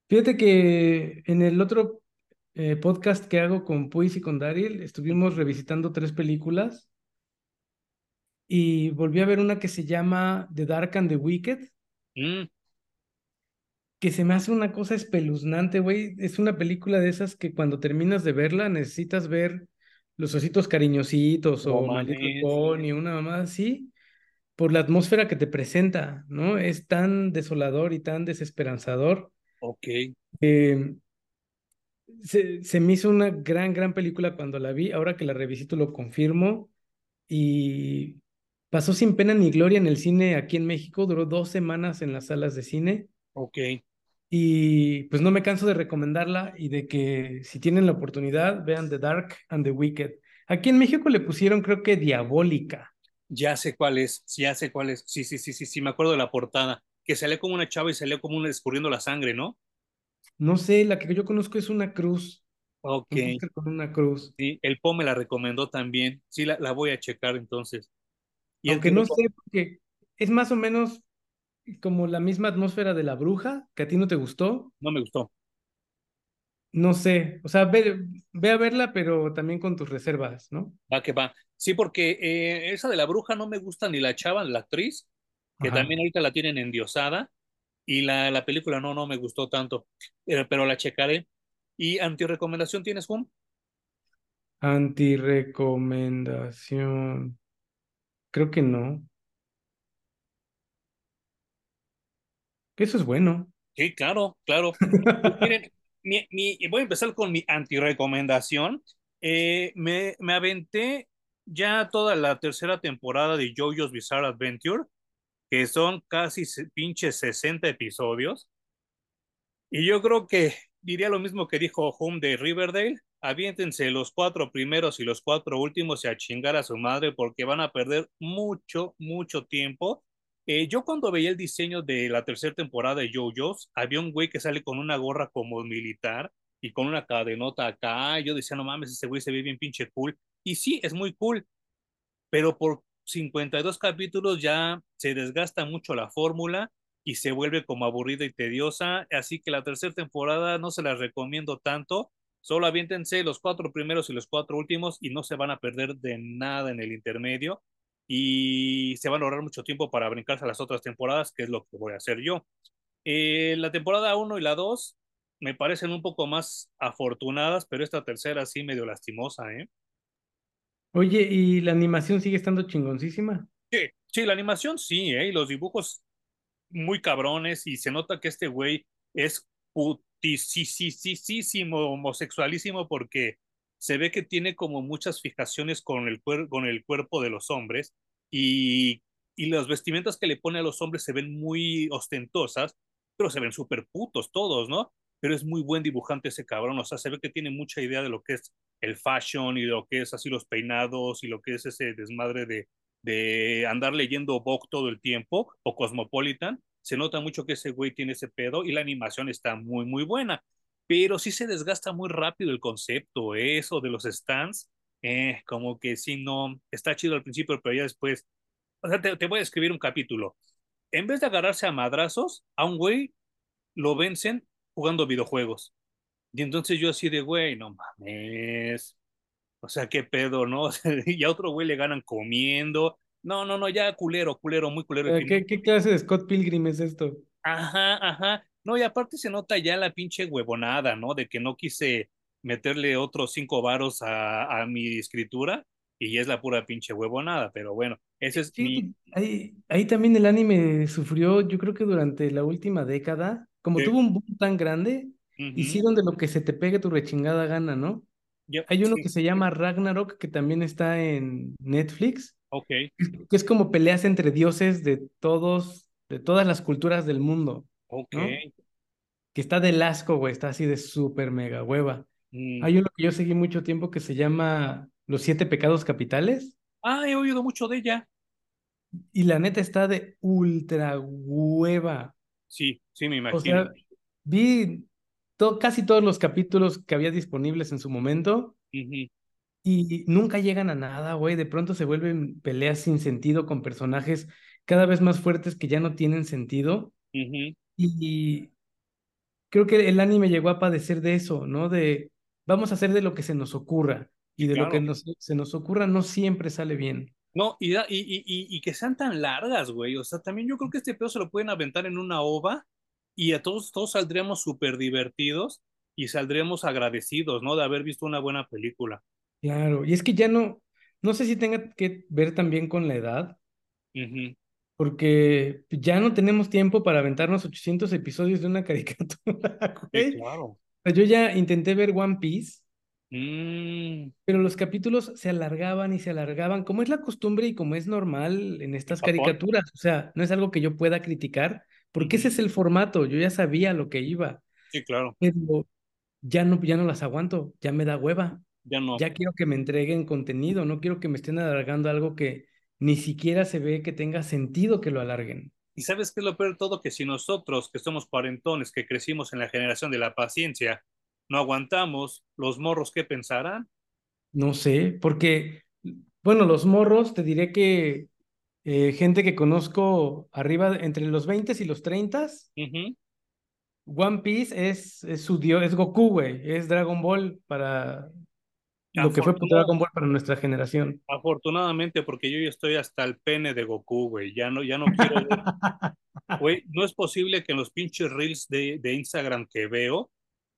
S2: Fíjate que en el otro eh, podcast que hago con Puis y con Daryl, estuvimos revisitando tres películas y volví a ver una que se llama The Dark and the Wicked. Mm que se me hace una cosa espeluznante, güey. Es una película de esas que cuando terminas de verla necesitas ver los ositos cariñositos o Maldito y una mamá así, por la atmósfera que te presenta, ¿no? Es tan desolador y tan desesperanzador.
S1: Ok.
S2: se, se me hizo una gran, gran película cuando la vi. Ahora que la revisito lo confirmo. Y pasó sin pena ni gloria en el cine aquí en México. Duró dos semanas en las salas de cine.
S1: Ok.
S2: Y pues no me canso de recomendarla y de que si tienen la oportunidad, vean The Dark and the Wicked. Aquí en México le pusieron, creo que Diabólica.
S1: Ya sé cuál es, ya sé cuál es. Sí, sí, sí, sí, sí, me acuerdo de la portada. Que sale como una chava y sale como una escurriendo la sangre, ¿no?
S2: No sé, la que yo conozco es una cruz.
S1: Ok.
S2: Con una cruz.
S1: Sí, el Po me la recomendó también. Sí, la, la voy a checar entonces.
S2: Y Aunque no sé, porque es más o menos como la misma atmósfera de la bruja, que a ti no te gustó.
S1: No me gustó.
S2: No sé, o sea, ve, ve a verla, pero también con tus reservas, ¿no?
S1: Va que va. Sí, porque eh, esa de la bruja no me gusta ni la chava, la actriz, que también ahorita la tienen endiosada, y la, la película no, no me gustó tanto, pero, pero la checaré. ¿Y antirecomendación tienes, Juan?
S2: Antirecomendación. Creo que no. Eso es bueno.
S1: Sí, claro, claro. (laughs) Miren, voy a empezar con mi antirecomendación. Eh, me, me aventé ya toda la tercera temporada de JoJo's Bizarre Adventure, que son casi pinches 60 episodios. Y yo creo que diría lo mismo que dijo Home de Riverdale. Aviéntense los cuatro primeros y los cuatro últimos y a chingar a su madre porque van a perder mucho, mucho tiempo eh, yo cuando veía el diseño de la tercera temporada de JoJo's, había un güey que sale con una gorra como militar y con una cadenota acá. Yo decía, no mames, ese güey se ve bien pinche cool. Y sí, es muy cool, pero por 52 capítulos ya se desgasta mucho la fórmula y se vuelve como aburrida y tediosa. Así que la tercera temporada no se la recomiendo tanto. Solo aviéntense los cuatro primeros y los cuatro últimos y no se van a perder de nada en el intermedio y se van a ahorrar mucho tiempo para brincarse a las otras temporadas, que es lo que voy a hacer yo. Eh, la temporada 1 y la 2 me parecen un poco más afortunadas, pero esta tercera sí medio lastimosa, ¿eh?
S2: Oye, ¿y la animación sigue estando chingoncísima?
S1: Sí, sí, la animación sí, ¿eh? Y los dibujos muy cabrones y se nota que este güey es putisísimo, homosexualísimo porque se ve que tiene como muchas fijaciones con el, con el cuerpo de los hombres y, y las vestimentas que le pone a los hombres se ven muy ostentosas, pero se ven súper putos todos, ¿no? Pero es muy buen dibujante ese cabrón, o sea, se ve que tiene mucha idea de lo que es el fashion y lo que es así los peinados y lo que es ese desmadre de, de andar leyendo Vogue todo el tiempo o Cosmopolitan. Se nota mucho que ese güey tiene ese pedo y la animación está muy, muy buena pero sí se desgasta muy rápido el concepto, eso de los stands, eh, como que sí, no, está chido al principio, pero ya después, o sea, te, voy a escribir un capítulo. En vez de agarrarse a madrazos, a un güey lo vencen jugando videojuegos. Y entonces yo así de, güey, no mames. O sea, qué pedo, ¿no? (laughs) y a otro güey le ganan comiendo. No, no, no, ya culero, culero, muy culero.
S2: ¿Qué, ¿Qué, clase de Scott Pilgrim es esto?
S1: Ajá, ajá. No, y aparte se nota ya la pinche huevonada, ¿no? De que no quise meterle otros cinco varos a, a mi escritura y es la pura pinche huevonada, pero bueno, ese es mi...
S2: Ahí, ahí también el anime sufrió, yo creo que durante la última década, como tuvo un boom tan grande, hicieron de lo que se te pegue tu rechingada gana, ¿no? Hay uno que se llama Ragnarok, que también está en Netflix.
S1: Ok.
S2: Que es como peleas entre dioses de todos, de todas las culturas del mundo.
S1: Ok.
S2: Que está de asco, güey, está así de súper mega hueva.
S1: Mm.
S2: Hay uno que yo seguí mucho tiempo que se llama Los Siete Pecados Capitales.
S1: Ah, he oído mucho de ella.
S2: Y la neta está de ultra hueva.
S1: Sí, sí, me imagino. O sea,
S2: vi casi todos los capítulos que había disponibles en su momento. Y nunca llegan a nada, güey. De pronto se vuelven peleas sin sentido con personajes cada vez más fuertes que ya no tienen sentido. Y creo que el anime llegó a padecer de eso, ¿no? De vamos a hacer de lo que se nos ocurra. Y de lo que se nos ocurra no siempre sale bien.
S1: No, y, y, y, y, que sean tan largas, güey. O sea, también yo creo que este pedo se lo pueden aventar en una ova y a todos, todos saldríamos súper divertidos y saldríamos agradecidos, ¿no? De haber visto una buena película.
S2: Claro, y es que ya no, no sé si tenga que ver también con la edad, porque ya no tenemos tiempo para aventarnos 800 episodios de una (laughs) caricatura,
S1: güey. claro.
S2: Yo ya intenté ver One Piece,
S1: mm.
S2: pero los capítulos se alargaban y se alargaban, como es la costumbre y como es normal en estas caricaturas, o sea, no es algo que yo pueda criticar, porque ese es el formato, yo ya sabía lo que iba.
S1: Sí, claro.
S2: Pero ya no, ya no las aguanto, ya me da hueva.
S1: Ya no.
S2: Ya quiero que me entreguen contenido, no quiero que me estén alargando algo que ni siquiera se ve que tenga sentido que lo alarguen.
S1: Y sabes qué es lo peor de todo, que si nosotros, que somos cuarentones, que crecimos en la generación de la paciencia, no aguantamos, los morros, ¿qué pensarán?
S2: No sé, porque, bueno, los morros, te diré que eh, gente que conozco arriba entre los 20 y los 30. One Piece es, es, su dios, es Goku, güey, es Dragon Ball para lo que fue Dragon Ball para nuestra generación.
S1: Afortunadamente, porque yo ya estoy hasta el pene de Goku, güey, ya no, ya no quiero (laughs) Güey, no es posible que en los pinches reels de, de Instagram que veo,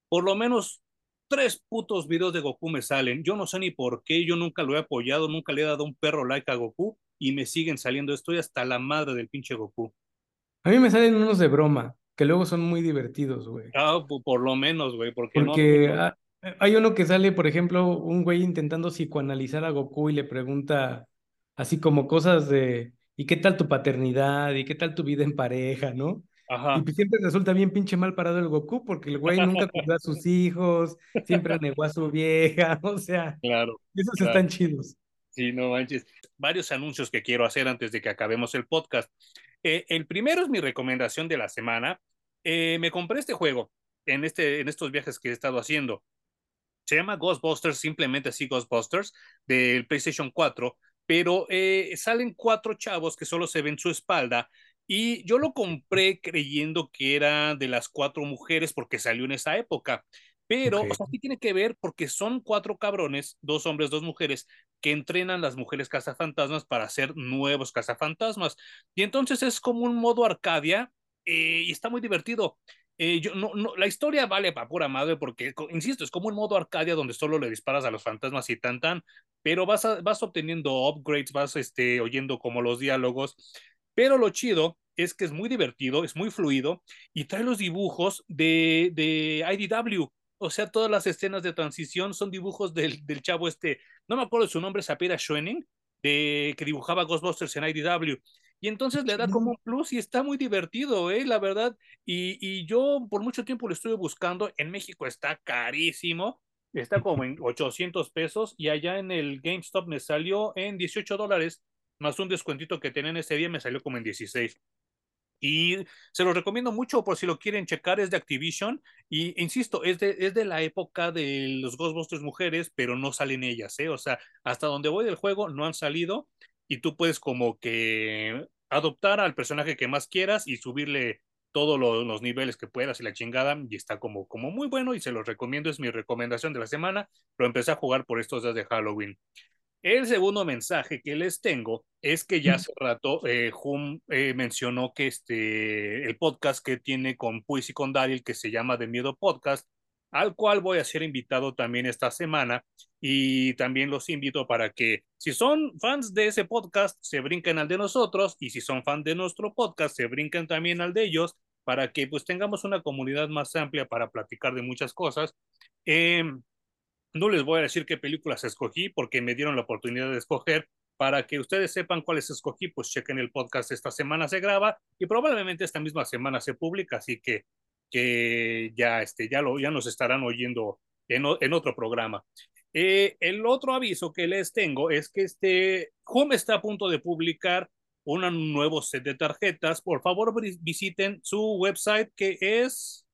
S1: por lo menos tres putos videos de Goku me salen. Yo no sé ni por qué, yo nunca lo he apoyado, nunca le he dado un perro like a Goku y me siguen saliendo. Estoy hasta la madre del pinche Goku.
S2: A mí me salen unos de broma, que luego son muy divertidos, güey.
S1: Ah, por lo menos, güey, porque,
S2: porque hay uno que sale, por ejemplo, un güey intentando psicoanalizar a Goku y le pregunta así como cosas de, ¿y qué tal tu paternidad? ¿Y qué tal tu vida en pareja? ¿No?
S1: Ajá.
S2: Y pues siempre resulta bien pinche mal parado el Goku, porque el güey nunca (laughs) cuidó a sus hijos, siempre negó a su vieja, (laughs) o sea,
S1: claro,
S2: esos están chidos.
S1: Sí, no manches. Varios anuncios que quiero hacer antes de que acabemos el podcast. Eh, el primero es mi recomendación de la semana. Eh, me compré este juego en, este, en estos viajes que he estado haciendo. Se llama Ghostbusters, simplemente así Ghostbusters, del PlayStation 4, pero eh, salen cuatro chavos que solo se ven su espalda y yo lo compré creyendo que era de las cuatro mujeres porque salió en esa época. Pero, o sea, sí tiene que ver porque son cuatro cabrones, dos hombres, dos mujeres, que entrenan las mujeres cazafantasmas para ser nuevos cazafantasmas. Y entonces es como un modo Arcadia eh, y está muy divertido. Eh, yo, no, no, la historia vale para pura madre porque, insisto, es como un modo Arcadia donde solo le disparas a los fantasmas y tan tan, pero vas, vas obteniendo upgrades, vas este, oyendo como los diálogos. Pero lo chido es que es muy divertido, es muy fluido y trae los dibujos de, de IDW o sea, todas las escenas de transición son dibujos del, del chavo este, no me acuerdo su nombre, Sapira Schoening, de, que dibujaba Ghostbusters en IDW. Y entonces le da como un plus y está muy divertido, ¿eh? La verdad. Y, y yo por mucho tiempo lo estuve buscando. En México está carísimo. Está como en 800 pesos y allá en el GameStop me salió en 18 dólares, más un descuentito que tenían ese día me salió como en 16. Y se los recomiendo mucho por si lo quieren checar, es de Activision. Y insisto, es de, es de la época de los Ghostbusters mujeres, pero no salen ellas, ¿eh? O sea, hasta donde voy del juego no han salido y tú puedes como que adoptar al personaje que más quieras y subirle todos los, niveles que puedas y la chingada, y está como, como muy bueno y se los recomiendo, es mi recomendación de la semana, pero empecé a jugar por estos días de Halloween. El segundo mensaje que les tengo es que ya hace rato eh, Hum eh, mencionó que este, el podcast que tiene con Puis y con Daryl, que se llama De Miedo Podcast, al cual voy a ser invitado también esta semana y también los invito para que si son fans de ese podcast se brinquen al de nosotros y si son fans de nuestro podcast se brinquen también al de ellos para que pues tengamos una comunidad más amplia para platicar de muchas cosas. Eh, no les voy a decir qué películas escogí porque me dieron la oportunidad de escoger. Para que ustedes sepan cuáles escogí, pues chequen el podcast. Esta semana se graba y probablemente esta misma semana se publica, así que, que ya, este, ya, lo, ya nos estarán oyendo en, en otro programa. Eh, el otro aviso que les tengo es que este Home está a punto de publicar un nuevo set de tarjetas. Por favor, visiten su website que es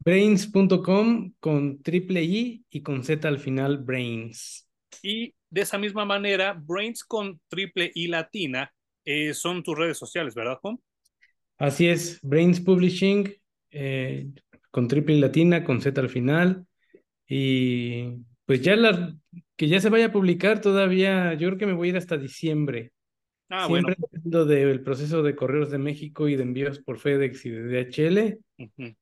S2: Brains.com con triple I y con Z al final, Brains.
S1: Y de esa misma manera, Brains con triple I latina eh, son tus redes sociales, ¿verdad, Juan?
S2: Así es, Brains Publishing eh, con triple latina, con Z al final. Y pues ya la, que ya se vaya a publicar todavía, yo creo que me voy a ir hasta diciembre. Ah, Siempre bueno. del proceso de correos de México y de envíos por FedEx y de DHL.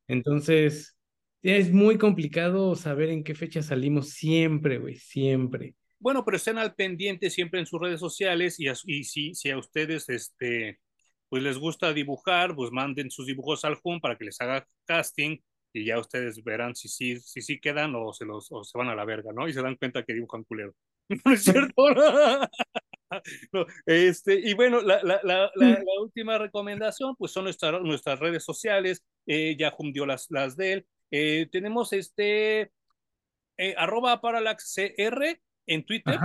S2: Entonces, es muy complicado saber en qué fecha salimos siempre, güey, siempre.
S1: Bueno, pero estén al pendiente siempre en sus redes sociales y, y si, si a ustedes este, pues les gusta dibujar, pues manden sus dibujos al Hum para que les haga casting y ya ustedes verán si sí si, si, quedan o se, los, o se van a la verga, ¿no? Y se dan cuenta que dibujan culero. (laughs) ¿No es cierto? (laughs) este, y bueno, la, la, la, la, última recomendación, pues son nuestras nuestras redes sociales. Eh, ya dio las, las de él. Eh, tenemos este eh, arroba parallaxcr en Twitter.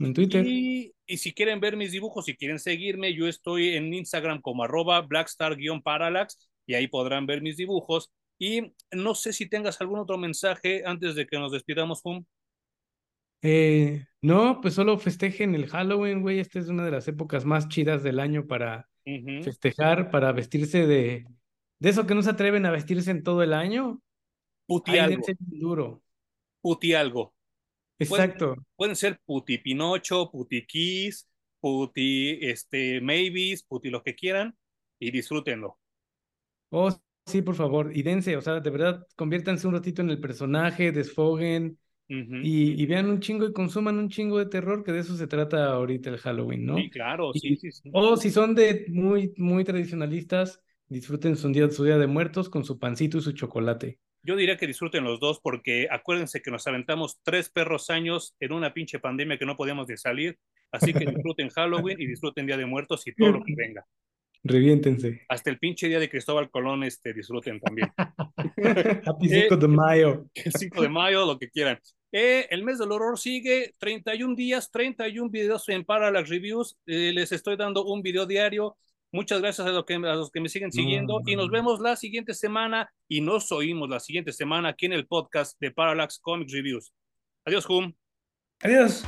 S2: En Twitter.
S1: Y, si quieren ver mis dibujos, si quieren seguirme, yo estoy en Instagram como arroba blackstar-parallax y ahí podrán ver mis dibujos. Y no sé si tengas algún otro mensaje antes de que nos despidamos, Hum.
S2: Eh, no, pues solo festejen el Halloween, güey. Esta es una de las épocas más chidas del año para festejar, para vestirse de, de eso que no se atreven a vestirse en todo el año.
S1: Puti algo.
S2: duro.
S1: Puti algo.
S2: Exacto.
S1: Pueden, ser puti Pinocho, puti Kiss, puti este, Maybes, puti lo que quieran y disfrútenlo.
S2: Oh, sí, por favor. Y dense, o sea, de verdad, conviértanse un ratito en el personaje, desfoguen. y, vean un chingo y consuman un chingo de terror, que de eso se trata ahorita el Halloween, ¿no?
S1: Sí, claro, sí, sí, sí.
S2: O si son de muy, muy tradicionalistas, disfruten su día, su día de muertos con su pancito y su chocolate.
S1: Yo diría que disfruten los dos porque acuérdense que nos aventamos tres perros años en una pinche pandemia que no podíamos ni salir. Así que (laughs) disfruten Halloween y disfruten Día de Muertos y todo lo que venga.
S2: Reviéntense.
S1: Hasta el pinche día de Cristóbal Colón este, disfruten también. (laughs)
S2: Happy 5 de mayo. (laughs)
S1: El 5 de mayo, lo que quieran. Eh, el mes del horror sigue 31 días, 31 videos en Parallax Reviews. Eh, les estoy dando un video diario Muchas gracias a, que, a los que me siguen siguiendo y nos vemos la siguiente semana y nos oímos la siguiente semana aquí en el podcast de Parallax Comics Reviews. Adiós, Hum.
S2: Adiós.